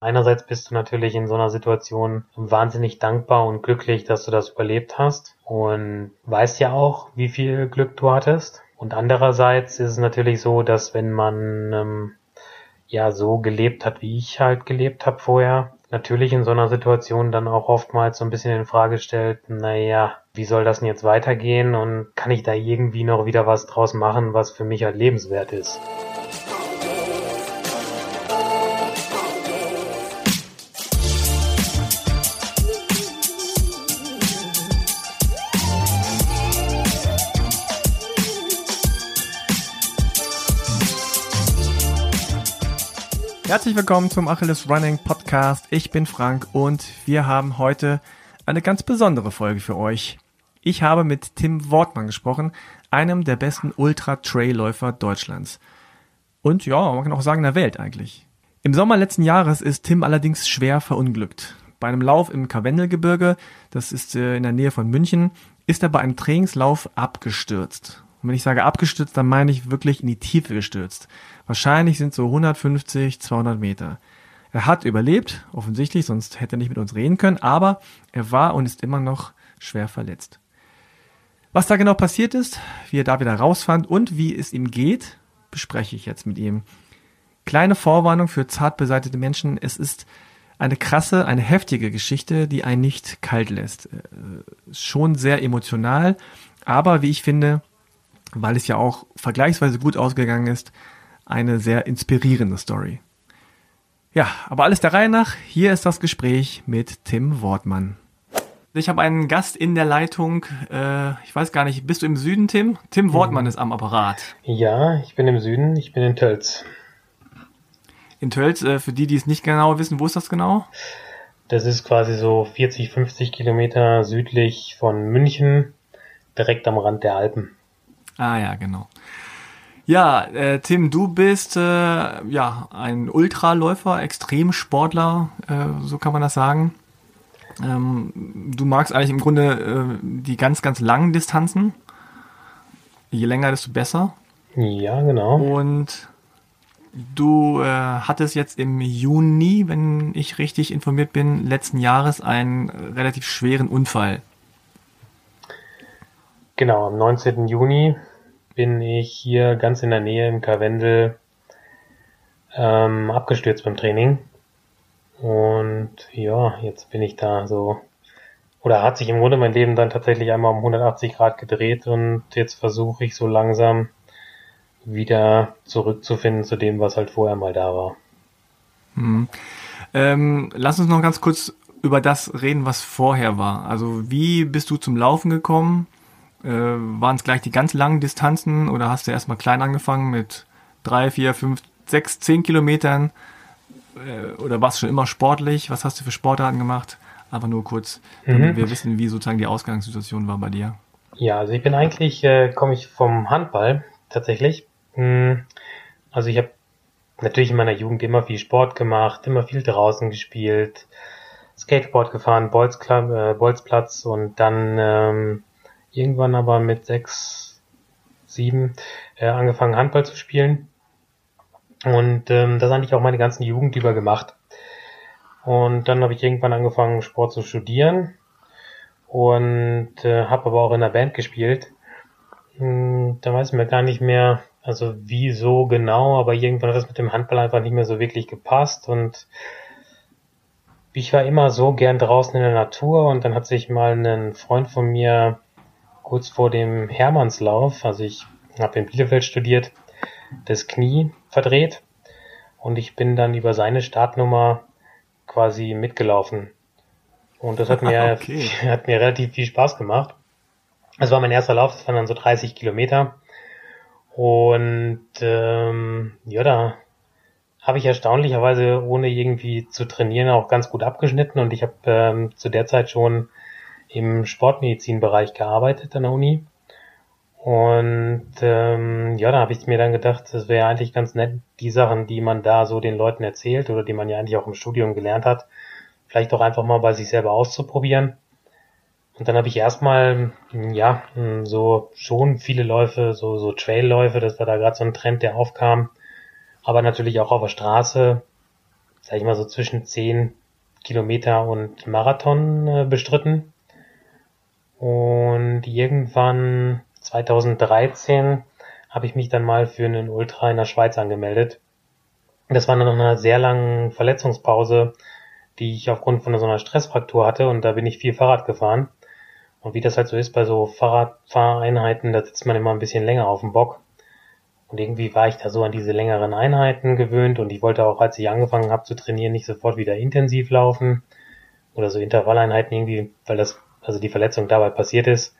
Einerseits bist du natürlich in so einer Situation wahnsinnig dankbar und glücklich, dass du das überlebt hast und weißt ja auch, wie viel Glück du hattest. Und andererseits ist es natürlich so, dass wenn man ähm, ja so gelebt hat, wie ich halt gelebt habe vorher, natürlich in so einer Situation dann auch oftmals so ein bisschen in Frage stellt, naja, wie soll das denn jetzt weitergehen und kann ich da irgendwie noch wieder was draus machen, was für mich halt lebenswert ist. Herzlich willkommen zum Achilles Running Podcast. Ich bin Frank und wir haben heute eine ganz besondere Folge für euch. Ich habe mit Tim Wortmann gesprochen, einem der besten Ultra-Trailläufer Deutschlands. Und ja, man kann auch sagen der Welt eigentlich. Im Sommer letzten Jahres ist Tim allerdings schwer verunglückt. Bei einem Lauf im Karwendelgebirge, das ist äh, in der Nähe von München, ist er bei einem Trainingslauf abgestürzt. Und wenn ich sage abgestürzt, dann meine ich wirklich in die Tiefe gestürzt. Wahrscheinlich sind so 150, 200 Meter. Er hat überlebt, offensichtlich, sonst hätte er nicht mit uns reden können, aber er war und ist immer noch schwer verletzt. Was da genau passiert ist, wie er da wieder rausfand und wie es ihm geht, bespreche ich jetzt mit ihm. Kleine Vorwarnung für zart beseitete Menschen. Es ist eine krasse, eine heftige Geschichte, die einen nicht kalt lässt. Äh, schon sehr emotional, aber wie ich finde, weil es ja auch vergleichsweise gut ausgegangen ist, eine sehr inspirierende Story. Ja, aber alles der Reihe nach. Hier ist das Gespräch mit Tim Wortmann. Ich habe einen Gast in der Leitung. Äh, ich weiß gar nicht, bist du im Süden, Tim? Tim Wortmann ist am Apparat. Ja, ich bin im Süden. Ich bin in Tölz. In Tölz, äh, für die, die es nicht genau wissen, wo ist das genau? Das ist quasi so 40, 50 Kilometer südlich von München, direkt am Rand der Alpen. Ah ja, genau. Ja, äh, Tim, du bist äh, ja ein Ultraläufer, Extremsportler, äh, so kann man das sagen. Ähm, du magst eigentlich im Grunde äh, die ganz, ganz langen Distanzen. Je länger, desto besser. Ja, genau. Und du äh, hattest jetzt im Juni, wenn ich richtig informiert bin, letzten Jahres einen relativ schweren Unfall. Genau, am 19. Juni bin ich hier ganz in der Nähe im Karwendel ähm, abgestürzt beim Training. Und ja, jetzt bin ich da so. Oder hat sich im Grunde mein Leben dann tatsächlich einmal um 180 Grad gedreht und jetzt versuche ich so langsam wieder zurückzufinden zu dem, was halt vorher mal da war. Hm. Ähm, lass uns noch ganz kurz über das reden, was vorher war. Also wie bist du zum Laufen gekommen? Äh, Waren es gleich die ganz langen Distanzen oder hast du erstmal klein angefangen mit drei, vier, fünf, sechs, zehn Kilometern? Äh, oder warst du schon immer sportlich? Was hast du für Sportarten gemacht? Aber nur kurz, damit mhm. wir wissen, wie sozusagen die Ausgangssituation war bei dir. Ja, also ich bin eigentlich, äh, komme ich vom Handball tatsächlich. Hm, also ich habe natürlich in meiner Jugend immer viel Sport gemacht, immer viel draußen gespielt, Skateboard gefahren, Bolz, äh, Bolzplatz und dann ähm, irgendwann aber mit sechs, sieben äh, angefangen Handball zu spielen. Und ähm, das habe ich auch meine ganzen Jugend über gemacht. Und dann habe ich irgendwann angefangen, Sport zu studieren und äh, habe aber auch in der Band gespielt. Hm, da weiß ich mir gar nicht mehr, also wieso genau, aber irgendwann hat das mit dem Handball einfach nicht mehr so wirklich gepasst und ich war immer so gern draußen in der Natur und dann hat sich mal ein Freund von mir kurz vor dem Hermannslauf, also ich habe in Bielefeld studiert, das Knie verdreht und ich bin dann über seine Startnummer quasi mitgelaufen. Und das hat mir, okay. hat mir relativ viel Spaß gemacht. Das war mein erster Lauf, das waren dann so 30 Kilometer. Und ähm, ja, da habe ich erstaunlicherweise, ohne irgendwie zu trainieren, auch ganz gut abgeschnitten. Und ich habe ähm, zu der Zeit schon im Sportmedizinbereich gearbeitet an der Uni. Und ähm, ja, da habe ich mir dann gedacht, das wäre eigentlich ganz nett, die Sachen, die man da so den Leuten erzählt oder die man ja eigentlich auch im Studium gelernt hat, vielleicht auch einfach mal bei sich selber auszuprobieren. Und dann habe ich erstmal, ja, so schon viele Läufe, so, so Trailläufe, das war da gerade so ein Trend, der aufkam. Aber natürlich auch auf der Straße sag ich mal so zwischen 10 Kilometer und Marathon äh, bestritten. Und irgendwann 2013 habe ich mich dann mal für einen Ultra in der Schweiz angemeldet. Das war dann nach einer sehr langen Verletzungspause, die ich aufgrund von so einer Stressfraktur hatte und da bin ich viel Fahrrad gefahren. Und wie das halt so ist bei so Fahrradfahreinheiten, da sitzt man immer ein bisschen länger auf dem Bock. Und irgendwie war ich da so an diese längeren Einheiten gewöhnt und ich wollte auch, als ich angefangen habe zu trainieren, nicht sofort wieder intensiv laufen oder so Intervalleinheiten irgendwie, weil das, also die Verletzung dabei passiert ist.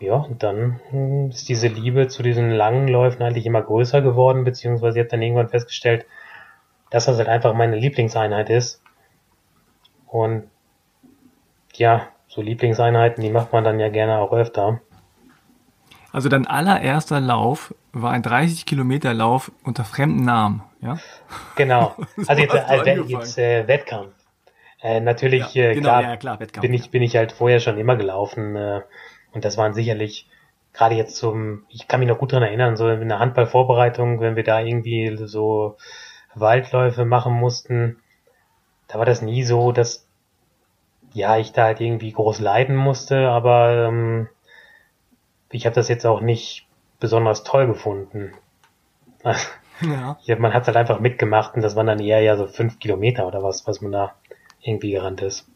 Ja, dann hm, ist diese Liebe zu diesen langen Läufen eigentlich immer größer geworden, beziehungsweise ich habe dann irgendwann festgestellt, dass das halt einfach meine Lieblingseinheit ist. Und ja, so Lieblingseinheiten, die macht man dann ja gerne auch öfter. Also dein allererster Lauf war ein 30 Kilometer Lauf unter fremden Namen, ja? Genau. Also jetzt, also jetzt äh, Wettkampf. Äh, natürlich, ja, äh, genau, klar, ja, klar bin ich bin ich halt vorher schon immer gelaufen äh, und das waren sicherlich gerade jetzt zum, ich kann mich noch gut dran erinnern, so in der Handballvorbereitung, wenn wir da irgendwie so Waldläufe machen mussten, da war das nie so, dass ja ich da halt irgendwie groß leiden musste, aber ähm, ich habe das jetzt auch nicht besonders toll gefunden. Ja. ja man hat halt einfach mitgemacht und das waren dann eher ja so fünf Kilometer oder was, was man da irgendwie gerannt ist.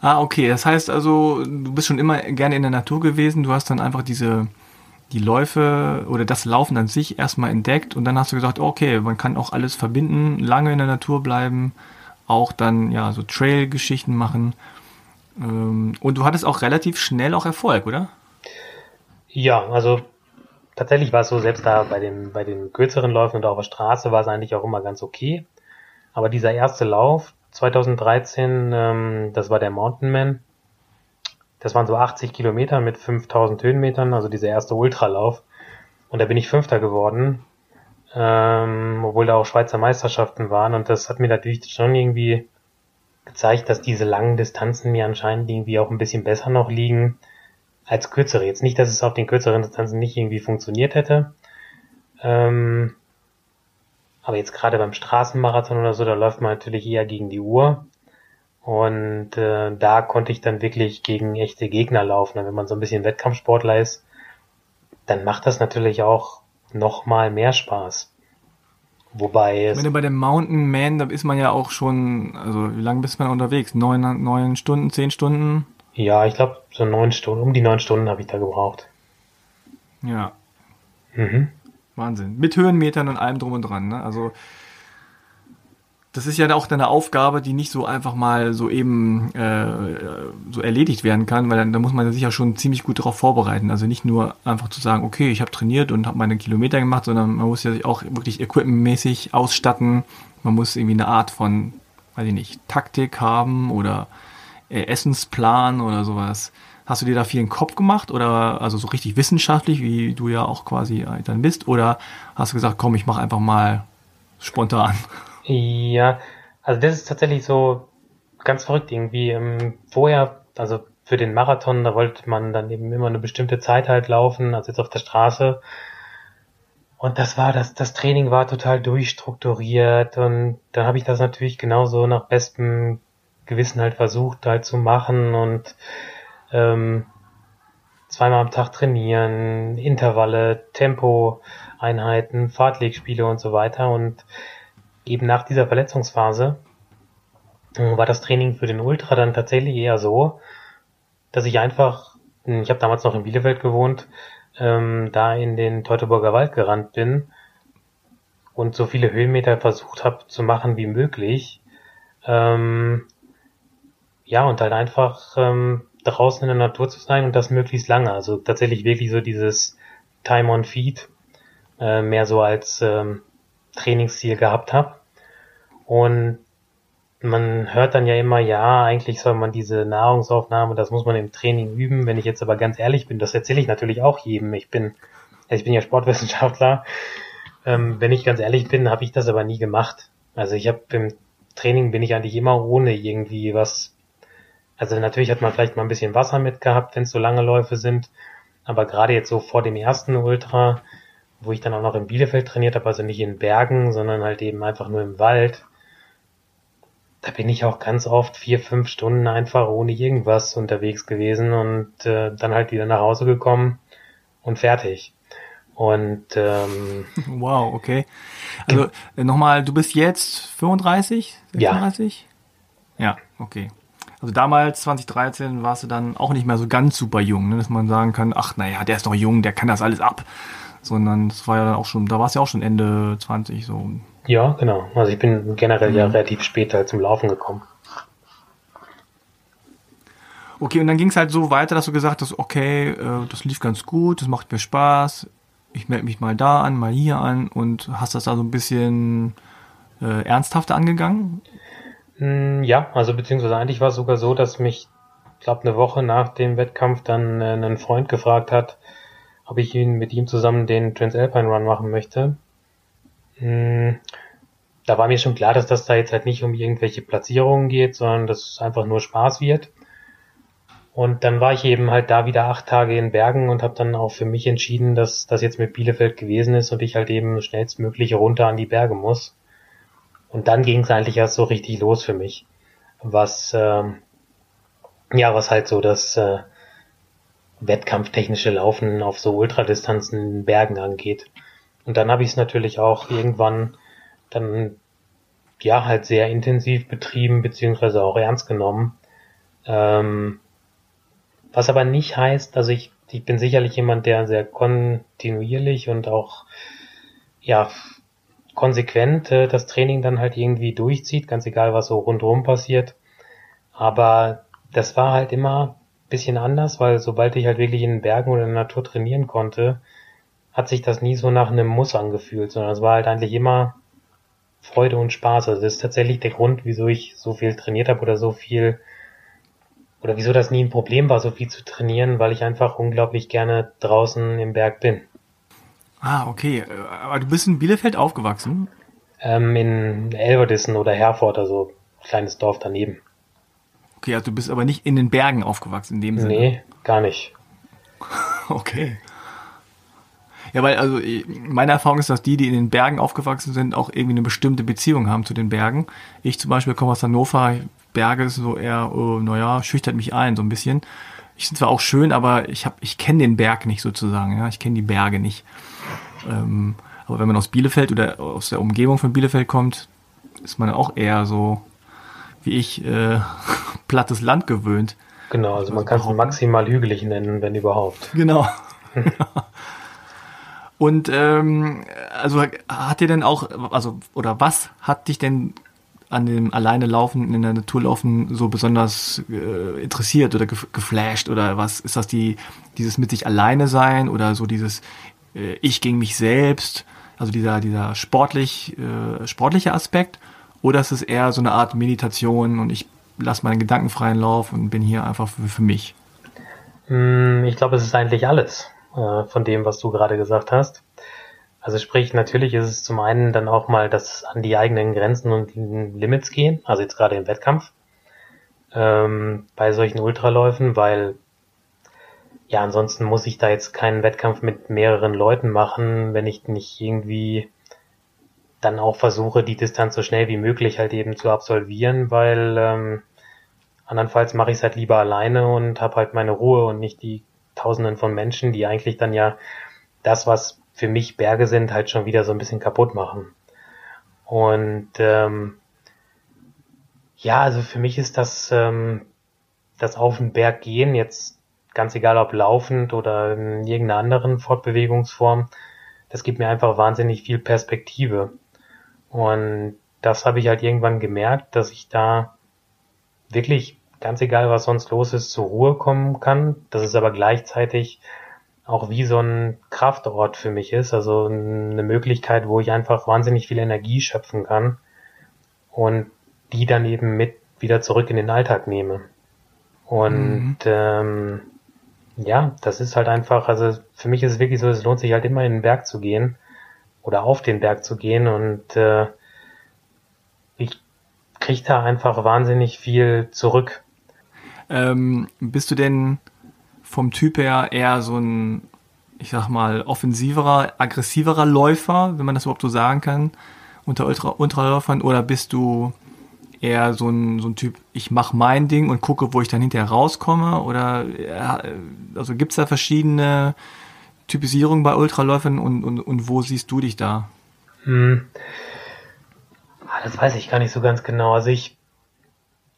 Ah, okay. Das heißt also, du bist schon immer gerne in der Natur gewesen. Du hast dann einfach diese, die Läufe oder das Laufen an sich erstmal entdeckt und dann hast du gesagt, okay, man kann auch alles verbinden, lange in der Natur bleiben, auch dann ja so Trail-Geschichten machen. Ähm, und du hattest auch relativ schnell auch Erfolg, oder? Ja, also tatsächlich war es so, selbst da bei den, bei den kürzeren Läufen und auf der Straße war es eigentlich auch immer ganz okay. Aber dieser erste Lauf 2013, ähm, das war der Mountain Man. Das waren so 80 Kilometer mit 5000 Höhenmetern, also dieser erste Ultralauf. Und da bin ich Fünfter geworden, ähm, obwohl da auch Schweizer Meisterschaften waren. Und das hat mir natürlich schon irgendwie gezeigt, dass diese langen Distanzen mir anscheinend irgendwie auch ein bisschen besser noch liegen als kürzere. Jetzt nicht, dass es auf den kürzeren Distanzen nicht irgendwie funktioniert hätte. Ähm, aber jetzt gerade beim Straßenmarathon oder so, da läuft man natürlich eher gegen die Uhr. Und äh, da konnte ich dann wirklich gegen echte Gegner laufen. Und wenn man so ein bisschen Wettkampfsportler ist, dann macht das natürlich auch nochmal mehr Spaß. Wobei es. Wenn du bei dem Mountain Man, da ist man ja auch schon, also wie lange bist man unterwegs? Neun, neun Stunden, zehn Stunden? Ja, ich glaube so neun Stunden, um die neun Stunden habe ich da gebraucht. Ja. Mhm. Wahnsinn. Mit Höhenmetern und allem drum und dran. Ne? Also das ist ja auch deine Aufgabe, die nicht so einfach mal so eben äh, so erledigt werden kann, weil dann da muss man sich ja schon ziemlich gut darauf vorbereiten. Also nicht nur einfach zu sagen, okay, ich habe trainiert und habe meine Kilometer gemacht, sondern man muss ja sich auch wirklich equipmentmäßig ausstatten. Man muss irgendwie eine Art von, weiß ich nicht, Taktik haben oder äh, Essensplan oder sowas. Hast du dir da viel in den Kopf gemacht oder also so richtig wissenschaftlich, wie du ja auch quasi dann bist, oder hast du gesagt, komm, ich mache einfach mal spontan? Ja, also das ist tatsächlich so ganz verrückt irgendwie. Ähm, vorher, also für den Marathon, da wollte man dann eben immer eine bestimmte Zeit halt laufen, also jetzt auf der Straße. Und das war, das, das Training war total durchstrukturiert und dann habe ich das natürlich genauso nach bestem Gewissen halt versucht halt zu machen und ähm, zweimal am Tag trainieren, Intervalle, Tempo-Einheiten, Fahrtlegspiele und so weiter. Und eben nach dieser Verletzungsphase äh, war das Training für den Ultra dann tatsächlich eher so, dass ich einfach, ich habe damals noch in Bielefeld gewohnt, ähm, da in den Teutoburger Wald gerannt bin und so viele Höhenmeter versucht habe zu machen wie möglich. Ähm, ja, und halt einfach ähm, draußen in der Natur zu sein und das möglichst lange. Also tatsächlich wirklich so dieses Time on Feed äh, mehr so als ähm, Trainingsziel gehabt habe. Und man hört dann ja immer, ja, eigentlich soll man diese Nahrungsaufnahme, das muss man im Training üben. Wenn ich jetzt aber ganz ehrlich bin, das erzähle ich natürlich auch jedem. Ich bin, ich bin ja Sportwissenschaftler. Ähm, wenn ich ganz ehrlich bin, habe ich das aber nie gemacht. Also ich habe im Training bin ich eigentlich immer ohne irgendwie was also natürlich hat man vielleicht mal ein bisschen Wasser mitgehabt, wenn es so lange Läufe sind. Aber gerade jetzt so vor dem ersten Ultra wo ich dann auch noch in Bielefeld trainiert habe, also nicht in Bergen, sondern halt eben einfach nur im Wald, da bin ich auch ganz oft vier, fünf Stunden einfach ohne irgendwas unterwegs gewesen und äh, dann halt wieder nach Hause gekommen und fertig. Und ähm, wow, okay. Also äh, nochmal, du bist jetzt 35, 36? Ja. Ja, okay. Also damals, 2013, warst du dann auch nicht mehr so ganz super jung, ne? dass man sagen kann, ach naja, der ist noch jung, der kann das alles ab. Sondern das war ja dann auch schon, da warst du ja auch schon Ende 20 so. Ja, genau. Also ich bin generell mhm. ja relativ spät halt zum Laufen gekommen. Okay, und dann ging es halt so weiter, dass du gesagt hast, okay, äh, das lief ganz gut, das macht mir Spaß, ich melde mich mal da an, mal hier an und hast das da so ein bisschen äh, ernsthafter angegangen? Mm, ja, also beziehungsweise eigentlich war es sogar so, dass mich, glaube eine Woche nach dem Wettkampf dann äh, ein Freund gefragt hat, ob ich ihn mit ihm zusammen den Transalpine Run machen möchte. Mm, da war mir schon klar, dass das da jetzt halt nicht um irgendwelche Platzierungen geht, sondern dass es einfach nur Spaß wird. Und dann war ich eben halt da wieder acht Tage in Bergen und habe dann auch für mich entschieden, dass das jetzt mit Bielefeld gewesen ist und ich halt eben schnellstmöglich runter an die Berge muss. Und dann ging es eigentlich erst so richtig los für mich, was ähm, ja was halt so das äh, wettkampftechnische Laufen auf so Ultradistanzen Bergen angeht. Und dann habe ich es natürlich auch irgendwann dann ja halt sehr intensiv betrieben beziehungsweise auch ernst genommen. Ähm, was aber nicht heißt, also ich, ich bin sicherlich jemand, der sehr kontinuierlich und auch ja konsequent äh, das Training dann halt irgendwie durchzieht, ganz egal was so rundherum passiert. Aber das war halt immer bisschen anders, weil sobald ich halt wirklich in den Bergen oder in der Natur trainieren konnte, hat sich das nie so nach einem Muss angefühlt, sondern es war halt eigentlich immer Freude und Spaß. Also das ist tatsächlich der Grund, wieso ich so viel trainiert habe oder so viel oder wieso das nie ein Problem war, so viel zu trainieren, weil ich einfach unglaublich gerne draußen im Berg bin. Ah, okay. Aber du bist in Bielefeld aufgewachsen? Ähm, in Elverdissen oder Herford, also kleines Dorf daneben. Okay, also du bist aber nicht in den Bergen aufgewachsen in dem Sinne? Nee, gar nicht. okay. Ja, weil also meine Erfahrung ist, dass die, die in den Bergen aufgewachsen sind, auch irgendwie eine bestimmte Beziehung haben zu den Bergen. Ich zum Beispiel komme aus Hannover, Berge ist so eher, oh, naja, schüchtert mich ein so ein bisschen. Ich sind zwar auch schön, aber ich hab, ich kenne den Berg nicht sozusagen, ja, ich kenne die Berge nicht. Ähm, aber wenn man aus Bielefeld oder aus der Umgebung von Bielefeld kommt, ist man auch eher so, wie ich, äh, plattes Land gewöhnt. Genau, also man kann es maximal hügelig nennen, wenn überhaupt. Genau. Und ähm, also hat dir denn auch, also oder was hat dich denn an dem alleine Laufen in der Natur laufen so besonders äh, interessiert oder geflasht oder was ist das die dieses mit sich alleine sein oder so dieses äh, ich gegen mich selbst also dieser dieser sportlich äh, sportliche Aspekt oder ist es eher so eine Art Meditation und ich lasse meinen Gedanken freien Lauf und bin hier einfach für, für mich hm, ich glaube es ist eigentlich alles äh, von dem, was du gerade gesagt hast. Also sprich, natürlich ist es zum einen dann auch mal das an die eigenen Grenzen und Limits gehen, also jetzt gerade im Wettkampf, ähm, bei solchen Ultraläufen, weil ja, ansonsten muss ich da jetzt keinen Wettkampf mit mehreren Leuten machen, wenn ich nicht irgendwie dann auch versuche, die Distanz so schnell wie möglich halt eben zu absolvieren, weil ähm, andernfalls mache ich es halt lieber alleine und habe halt meine Ruhe und nicht die Tausenden von Menschen, die eigentlich dann ja das, was für mich Berge sind, halt schon wieder so ein bisschen kaputt machen. Und ähm, ja, also für mich ist das ähm, das auf den Berg gehen jetzt ganz egal ob laufend oder in irgendeiner anderen Fortbewegungsform, das gibt mir einfach wahnsinnig viel Perspektive. Und das habe ich halt irgendwann gemerkt, dass ich da wirklich ganz egal, was sonst los ist, zur Ruhe kommen kann. Das ist aber gleichzeitig auch wie so ein Kraftort für mich ist, also eine Möglichkeit, wo ich einfach wahnsinnig viel Energie schöpfen kann und die dann eben mit wieder zurück in den Alltag nehme. Und mhm. ähm, ja, das ist halt einfach, also für mich ist es wirklich so, es lohnt sich halt immer in den Berg zu gehen oder auf den Berg zu gehen und äh, ich kriege da einfach wahnsinnig viel zurück. Ähm, bist du denn vom Typ her eher so ein ich sag mal, offensiverer, aggressiverer Läufer, wenn man das überhaupt so sagen kann, unter Ultra Ultraläufern? Oder bist du eher so ein, so ein Typ, ich mache mein Ding und gucke, wo ich dann hinterher rauskomme? Oder äh, also gibt's da verschiedene Typisierungen bei Ultraläufern und, und, und wo siehst du dich da? Hm. Ah, das weiß ich gar nicht so ganz genau. Also ich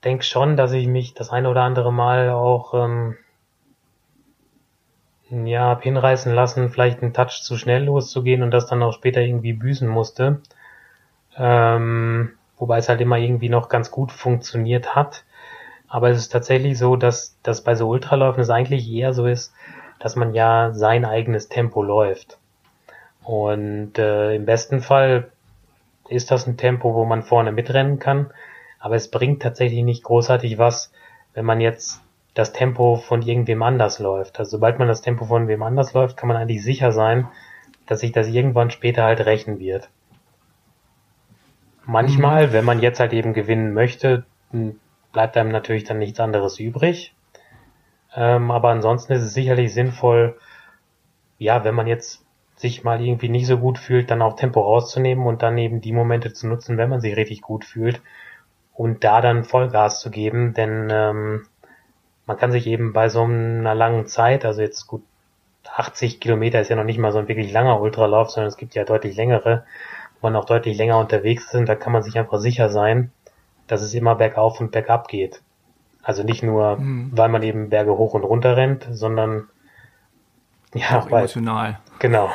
denke schon, dass ich mich das eine oder andere Mal auch ähm, ja, hab hinreißen lassen, vielleicht einen Touch zu schnell loszugehen und das dann auch später irgendwie büßen musste. Ähm, wobei es halt immer irgendwie noch ganz gut funktioniert hat. Aber es ist tatsächlich so, dass das bei so Ultraläufen es eigentlich eher so ist, dass man ja sein eigenes Tempo läuft. Und äh, im besten Fall ist das ein Tempo, wo man vorne mitrennen kann. Aber es bringt tatsächlich nicht großartig was, wenn man jetzt das Tempo von irgendwem anders läuft. Also sobald man das Tempo von wem anders läuft, kann man eigentlich sicher sein, dass sich das irgendwann später halt rächen wird. Manchmal, mhm. wenn man jetzt halt eben gewinnen möchte, bleibt einem natürlich dann nichts anderes übrig. Ähm, aber ansonsten ist es sicherlich sinnvoll, ja, wenn man jetzt sich mal irgendwie nicht so gut fühlt, dann auch Tempo rauszunehmen und dann eben die Momente zu nutzen, wenn man sich richtig gut fühlt und da dann Vollgas zu geben, denn ähm, man kann sich eben bei so einer langen Zeit, also jetzt gut 80 Kilometer ist ja noch nicht mal so ein wirklich langer Ultralauf, sondern es gibt ja deutlich längere, man auch deutlich länger unterwegs ist und da kann man sich einfach sicher sein, dass es immer bergauf und bergab geht. Also nicht nur, mhm. weil man eben Berge hoch und runter rennt, sondern ja, auch weil, emotional. Genau.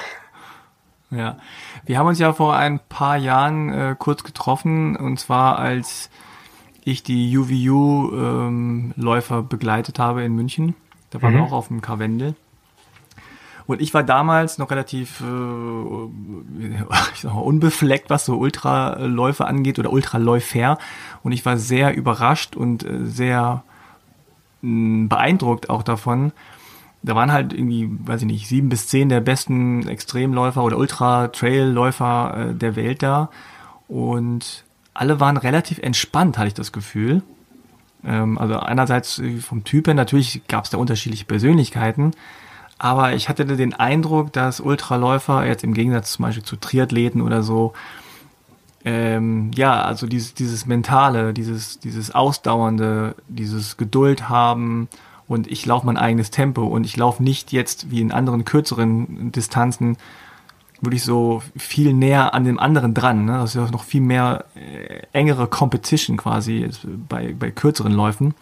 Ja, wir haben uns ja vor ein paar Jahren äh, kurz getroffen und zwar als ich die UVU-Läufer ähm, begleitet habe in München. Da waren mhm. wir auch auf dem Karwendel. Und ich war damals noch relativ äh, ich sag mal, unbefleckt, was so Ultraläufe angeht oder Ultraläufer. Und ich war sehr überrascht und äh, sehr mh, hm, beeindruckt auch davon. Da waren halt irgendwie, weiß ich nicht, sieben bis zehn der besten Extremläufer oder Ultra-Trail-Läufer äh, der Welt da. Und alle waren relativ entspannt, hatte ich das Gefühl. Ähm, also einerseits vom Typ her, natürlich gab es da unterschiedliche Persönlichkeiten, aber ich hatte den Eindruck, dass Ultraläufer jetzt im Gegensatz zum Beispiel zu Triathleten oder so, ähm, ja, also dieses, dieses Mentale, dieses, dieses Ausdauernde, dieses Geduld haben und ich laufe mein eigenes Tempo und ich laufe nicht jetzt wie in anderen kürzeren Distanzen wirklich so viel näher an dem anderen dran. Ne? Das ist ja noch viel mehr äh, engere Competition quasi bei, bei kürzeren Läufen.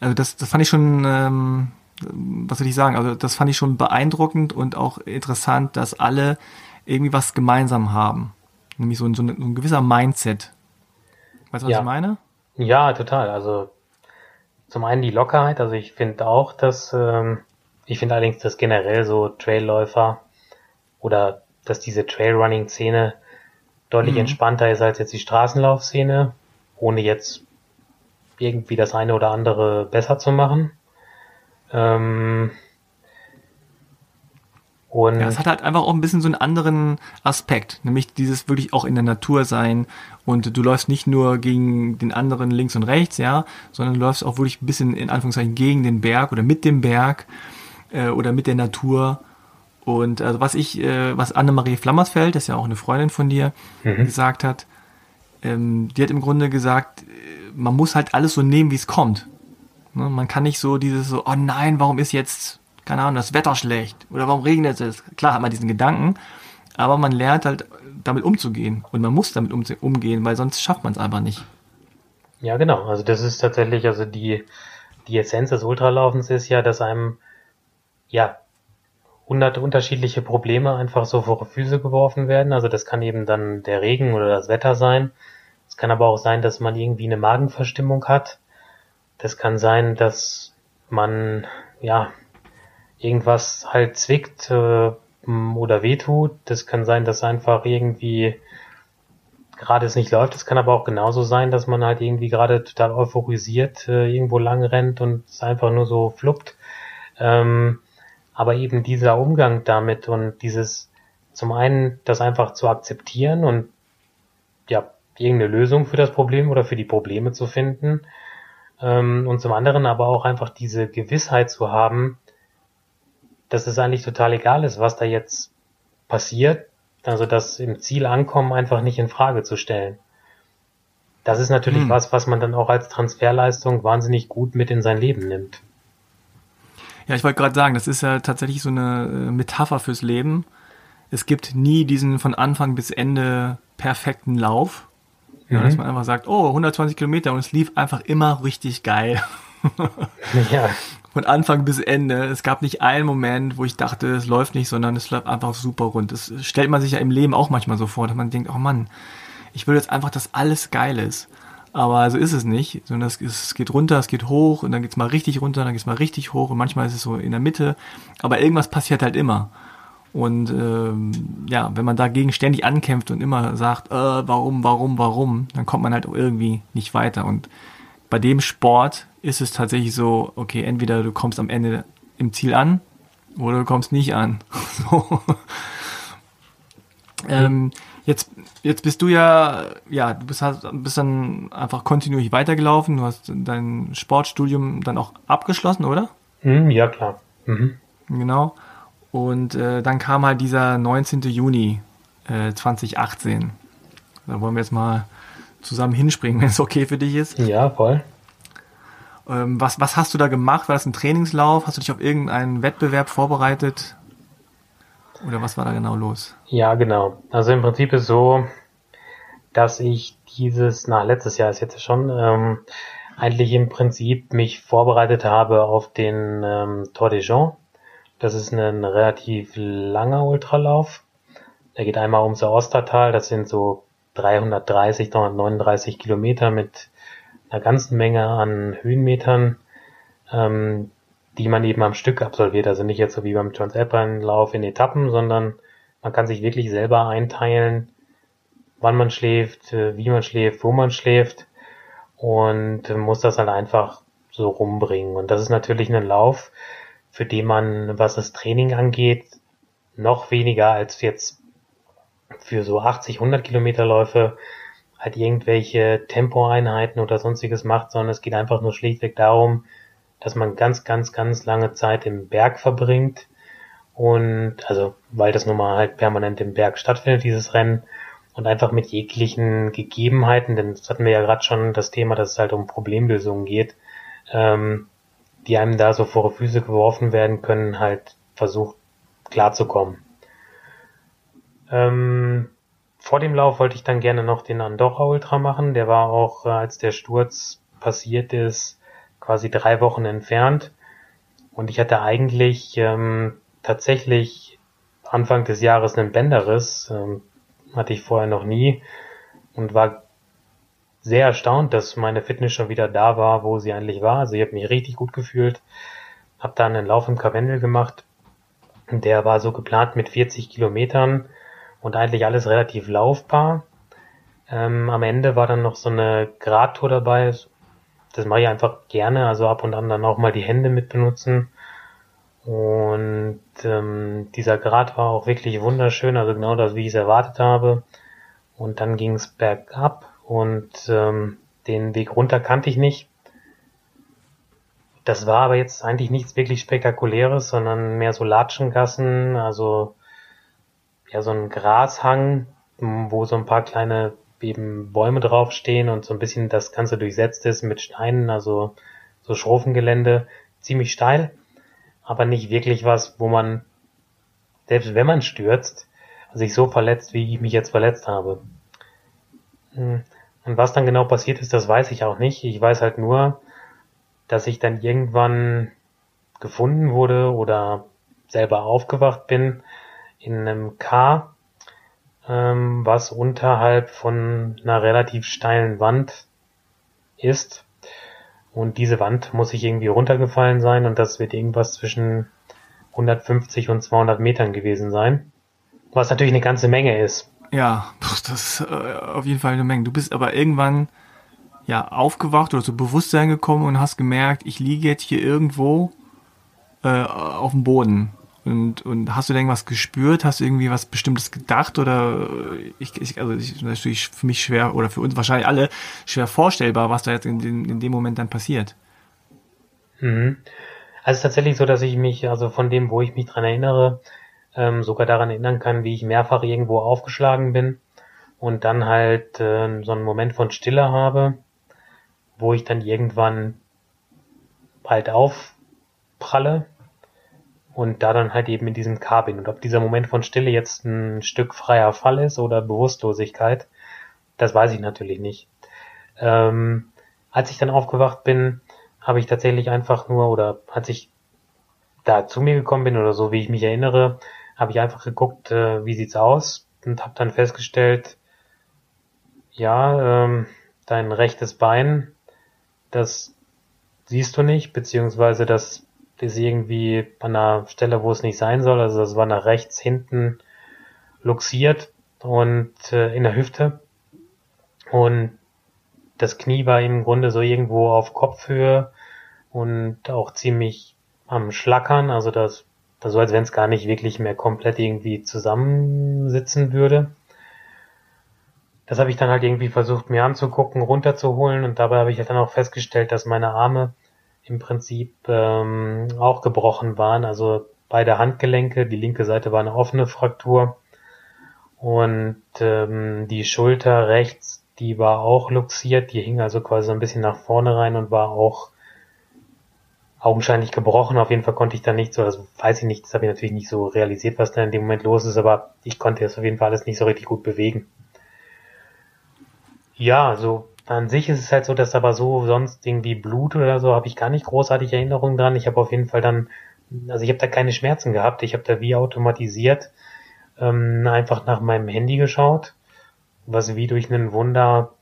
Also das, das fand ich schon, ähm, was soll ich sagen, also das fand ich schon beeindruckend und auch interessant, dass alle irgendwie was gemeinsam haben. Nämlich so ein, so ein, so ein gewisser Mindset. Weißt du, was ja. ich meine? Ja, total. Also zum einen die Lockerheit, also ich finde auch, dass ähm, ich finde allerdings, dass generell so Trailläufer oder dass diese Trailrunning-Szene deutlich mhm. entspannter ist als jetzt die Straßenlaufszene, ohne jetzt irgendwie das eine oder andere besser zu machen. Ähm, und ja, es hat halt einfach auch ein bisschen so einen anderen Aspekt, nämlich dieses wirklich auch in der Natur sein und du läufst nicht nur gegen den anderen links und rechts, ja, sondern du läufst auch wirklich ein bisschen in Anführungszeichen gegen den Berg oder mit dem Berg äh, oder mit der Natur und also was ich, äh, was Annemarie Flammersfeld, das ist ja auch eine Freundin von dir, mhm. gesagt hat, ähm, die hat im Grunde gesagt, äh, man muss halt alles so nehmen, wie es kommt. Ne? Man kann nicht so dieses so, oh nein, warum ist jetzt, keine Ahnung, das Wetter schlecht oder warum regnet es? Klar hat man diesen Gedanken, aber man lernt halt damit umzugehen und man muss damit umgehen, weil sonst schafft man es einfach nicht. Ja, genau. Also das ist tatsächlich, also die, die Essenz des Ultralaufens ist ja, dass einem ja hundert unterschiedliche Probleme einfach so vor Füße geworfen werden. Also das kann eben dann der Regen oder das Wetter sein. Es kann aber auch sein, dass man irgendwie eine Magenverstimmung hat. Das kann sein, dass man ja irgendwas halt zwickt äh, oder wehtut. Das kann sein, dass einfach irgendwie gerade es nicht läuft. Es kann aber auch genauso sein, dass man halt irgendwie gerade total euphorisiert äh, irgendwo lang rennt und es einfach nur so fluppt. Ähm, aber eben dieser Umgang damit und dieses zum einen das einfach zu akzeptieren und ja, irgendeine Lösung für das Problem oder für die Probleme zu finden ähm, und zum anderen aber auch einfach diese Gewissheit zu haben, dass es eigentlich total egal ist, was da jetzt passiert, also das im Ziel ankommen einfach nicht in Frage zu stellen. Das ist natürlich hm. was, was man dann auch als Transferleistung wahnsinnig gut mit in sein Leben nimmt. Ja, ich wollte gerade sagen, das ist ja tatsächlich so eine äh, Metapher fürs Leben. Es gibt nie diesen von Anfang bis Ende perfekten Lauf. Ja, mhm. Dass man einfach sagt, oh, 120 Kilometer und es lief einfach immer richtig geil. ja. Von Anfang bis Ende. Es gab nicht einen Moment, wo ich dachte, es läuft nicht, sondern es läuft einfach super rund. Das stellt man sich ja im Leben auch manchmal so vor, dass man denkt, oh Mann, ich will jetzt einfach, dass alles geil ist. Aber so ist es nicht, sondern es, es geht runter, es geht hoch und dann geht's mal richtig runter, dann geht's mal richtig hoch und manchmal ist es so in der Mitte. Aber irgendwas passiert halt immer. Und ähm, ja, wenn man dagegen ständig ankämpft und immer sagt, äh, warum, warum, warum, dann kommt man halt irgendwie nicht weiter. Und bei dem Sport ist es tatsächlich so, okay, entweder du kommst am Ende im Ziel an oder du kommst nicht an. so. ähm, jetzt, jetzt bist du ja, ja, du bist, hast, bist dann einfach kontinuierlich weitergelaufen. Du hast dein Sportstudium dann auch abgeschlossen, oder? Mhm, ja, klar. Mhm. Genau. Und äh, dann kam halt dieser 19. Juni äh, 2018. Da wollen wir jetzt mal zusammen hinspringen, wenn es okay für dich ist. Ja, voll. Ähm, was, was hast du da gemacht? War das ein Trainingslauf? Hast du dich auf irgendeinen Wettbewerb vorbereitet? Oder was war da genau los? Ja, genau. Also im Prinzip ist so, dass ich dieses, na, letztes Jahr ist jetzt schon, ähm, eigentlich im Prinzip mich vorbereitet habe auf den ähm, Tour de Jean das ist ein relativ langer Ultralauf. Der geht einmal ums Ostertal. Das sind so 330, 339 Kilometer mit einer ganzen Menge an Höhenmetern, ähm, die man eben am Stück absolviert. Also nicht jetzt so wie beim Transalpine-Lauf in Etappen, sondern man kann sich wirklich selber einteilen, wann man schläft, äh, wie man schläft, wo man schläft und muss das halt einfach so rumbringen. Und das ist natürlich ein Lauf, für den man, was das Training angeht, noch weniger als jetzt für so 80, 100 Kilometer Läufe halt irgendwelche Tempoeinheiten oder sonstiges macht, sondern es geht einfach nur schlichtweg darum, dass man ganz, ganz, ganz lange Zeit im Berg verbringt. Und also, weil das nun mal halt permanent im Berg stattfindet, dieses Rennen und einfach mit jeglichen Gegebenheiten, denn das hatten wir ja gerade schon das Thema, dass es halt um Problemlösungen geht, ähm, die einem da so vor die Füße geworfen werden können, halt versucht klarzukommen. Ähm, vor dem Lauf wollte ich dann gerne noch den Andorra Ultra machen. Der war auch, äh, als der Sturz passiert ist, quasi drei Wochen entfernt. Und ich hatte eigentlich ähm, tatsächlich Anfang des Jahres einen Bänderriss. Ähm, hatte ich vorher noch nie und war sehr erstaunt, dass meine Fitness schon wieder da war, wo sie eigentlich war. Also ich habe mich richtig gut gefühlt. Habe dann einen Lauf im Karwendel gemacht. Der war so geplant mit 40 Kilometern und eigentlich alles relativ laufbar. Ähm, am Ende war dann noch so eine Gradtour dabei. Das mache ich einfach gerne, also ab und an dann auch mal die Hände mit benutzen. Und ähm, dieser Grad war auch wirklich wunderschön, also genau das, wie ich es erwartet habe. Und dann ging es bergab und ähm, den Weg runter kannte ich nicht. Das war aber jetzt eigentlich nichts wirklich Spektakuläres, sondern mehr so Latschengassen, also ja so ein Grashang, wo so ein paar kleine eben Bäume draufstehen und so ein bisschen das Ganze durchsetzt ist mit Steinen, also so Schrofengelände, ziemlich steil, aber nicht wirklich was, wo man, selbst wenn man stürzt, sich so verletzt, wie ich mich jetzt verletzt habe. Hm. Und was dann genau passiert ist, das weiß ich auch nicht. Ich weiß halt nur, dass ich dann irgendwann gefunden wurde oder selber aufgewacht bin in einem K, ähm, was unterhalb von einer relativ steilen Wand ist. Und diese Wand muss sich irgendwie runtergefallen sein und das wird irgendwas zwischen 150 und 200 Metern gewesen sein. Was natürlich eine ganze Menge ist. Ja, das ist äh, auf jeden Fall eine Menge. Du bist aber irgendwann ja aufgewacht oder zu Bewusstsein gekommen und hast gemerkt, ich liege jetzt hier irgendwo äh, auf dem Boden. Und, und hast du denn was gespürt? Hast du irgendwie was Bestimmtes gedacht? Oder äh, ich, ich also ich, natürlich für mich schwer oder für uns wahrscheinlich alle schwer vorstellbar, was da jetzt in, den, in dem Moment dann passiert. Mhm. Also es ist tatsächlich so, dass ich mich, also von dem, wo ich mich dran erinnere, ähm, sogar daran erinnern kann, wie ich mehrfach irgendwo aufgeschlagen bin und dann halt äh, so einen Moment von Stille habe, wo ich dann irgendwann halt aufpralle und da dann halt eben in diesem K bin. Und ob dieser Moment von Stille jetzt ein Stück freier Fall ist oder Bewusstlosigkeit, das weiß ich natürlich nicht. Ähm, als ich dann aufgewacht bin, habe ich tatsächlich einfach nur, oder als ich da zu mir gekommen bin oder so, wie ich mich erinnere, habe ich einfach geguckt, äh, wie sieht's aus und habe dann festgestellt, ja, ähm, dein rechtes Bein, das siehst du nicht, beziehungsweise das ist irgendwie an einer Stelle, wo es nicht sein soll. Also das war nach rechts hinten luxiert und äh, in der Hüfte. Und das Knie war im Grunde so irgendwo auf Kopfhöhe und auch ziemlich am Schlackern. Also das, so als wenn es gar nicht wirklich mehr komplett irgendwie zusammensitzen würde. Das habe ich dann halt irgendwie versucht mir anzugucken, runterzuholen und dabei habe ich halt dann auch festgestellt, dass meine Arme im Prinzip ähm, auch gebrochen waren. Also beide Handgelenke, die linke Seite war eine offene Fraktur und ähm, die Schulter rechts, die war auch luxiert, die hing also quasi so ein bisschen nach vorne rein und war auch augenscheinlich gebrochen. Auf jeden Fall konnte ich da nicht so, also weiß ich nicht, das habe ich natürlich nicht so realisiert, was da in dem Moment los ist, aber ich konnte das auf jeden Fall alles nicht so richtig gut bewegen. Ja, so an sich ist es halt so, dass aber so sonst irgendwie Blut oder so habe ich gar nicht großartig Erinnerungen dran. Ich habe auf jeden Fall dann, also ich habe da keine Schmerzen gehabt. Ich habe da wie automatisiert ähm, einfach nach meinem Handy geschaut, was wie durch einen Wunder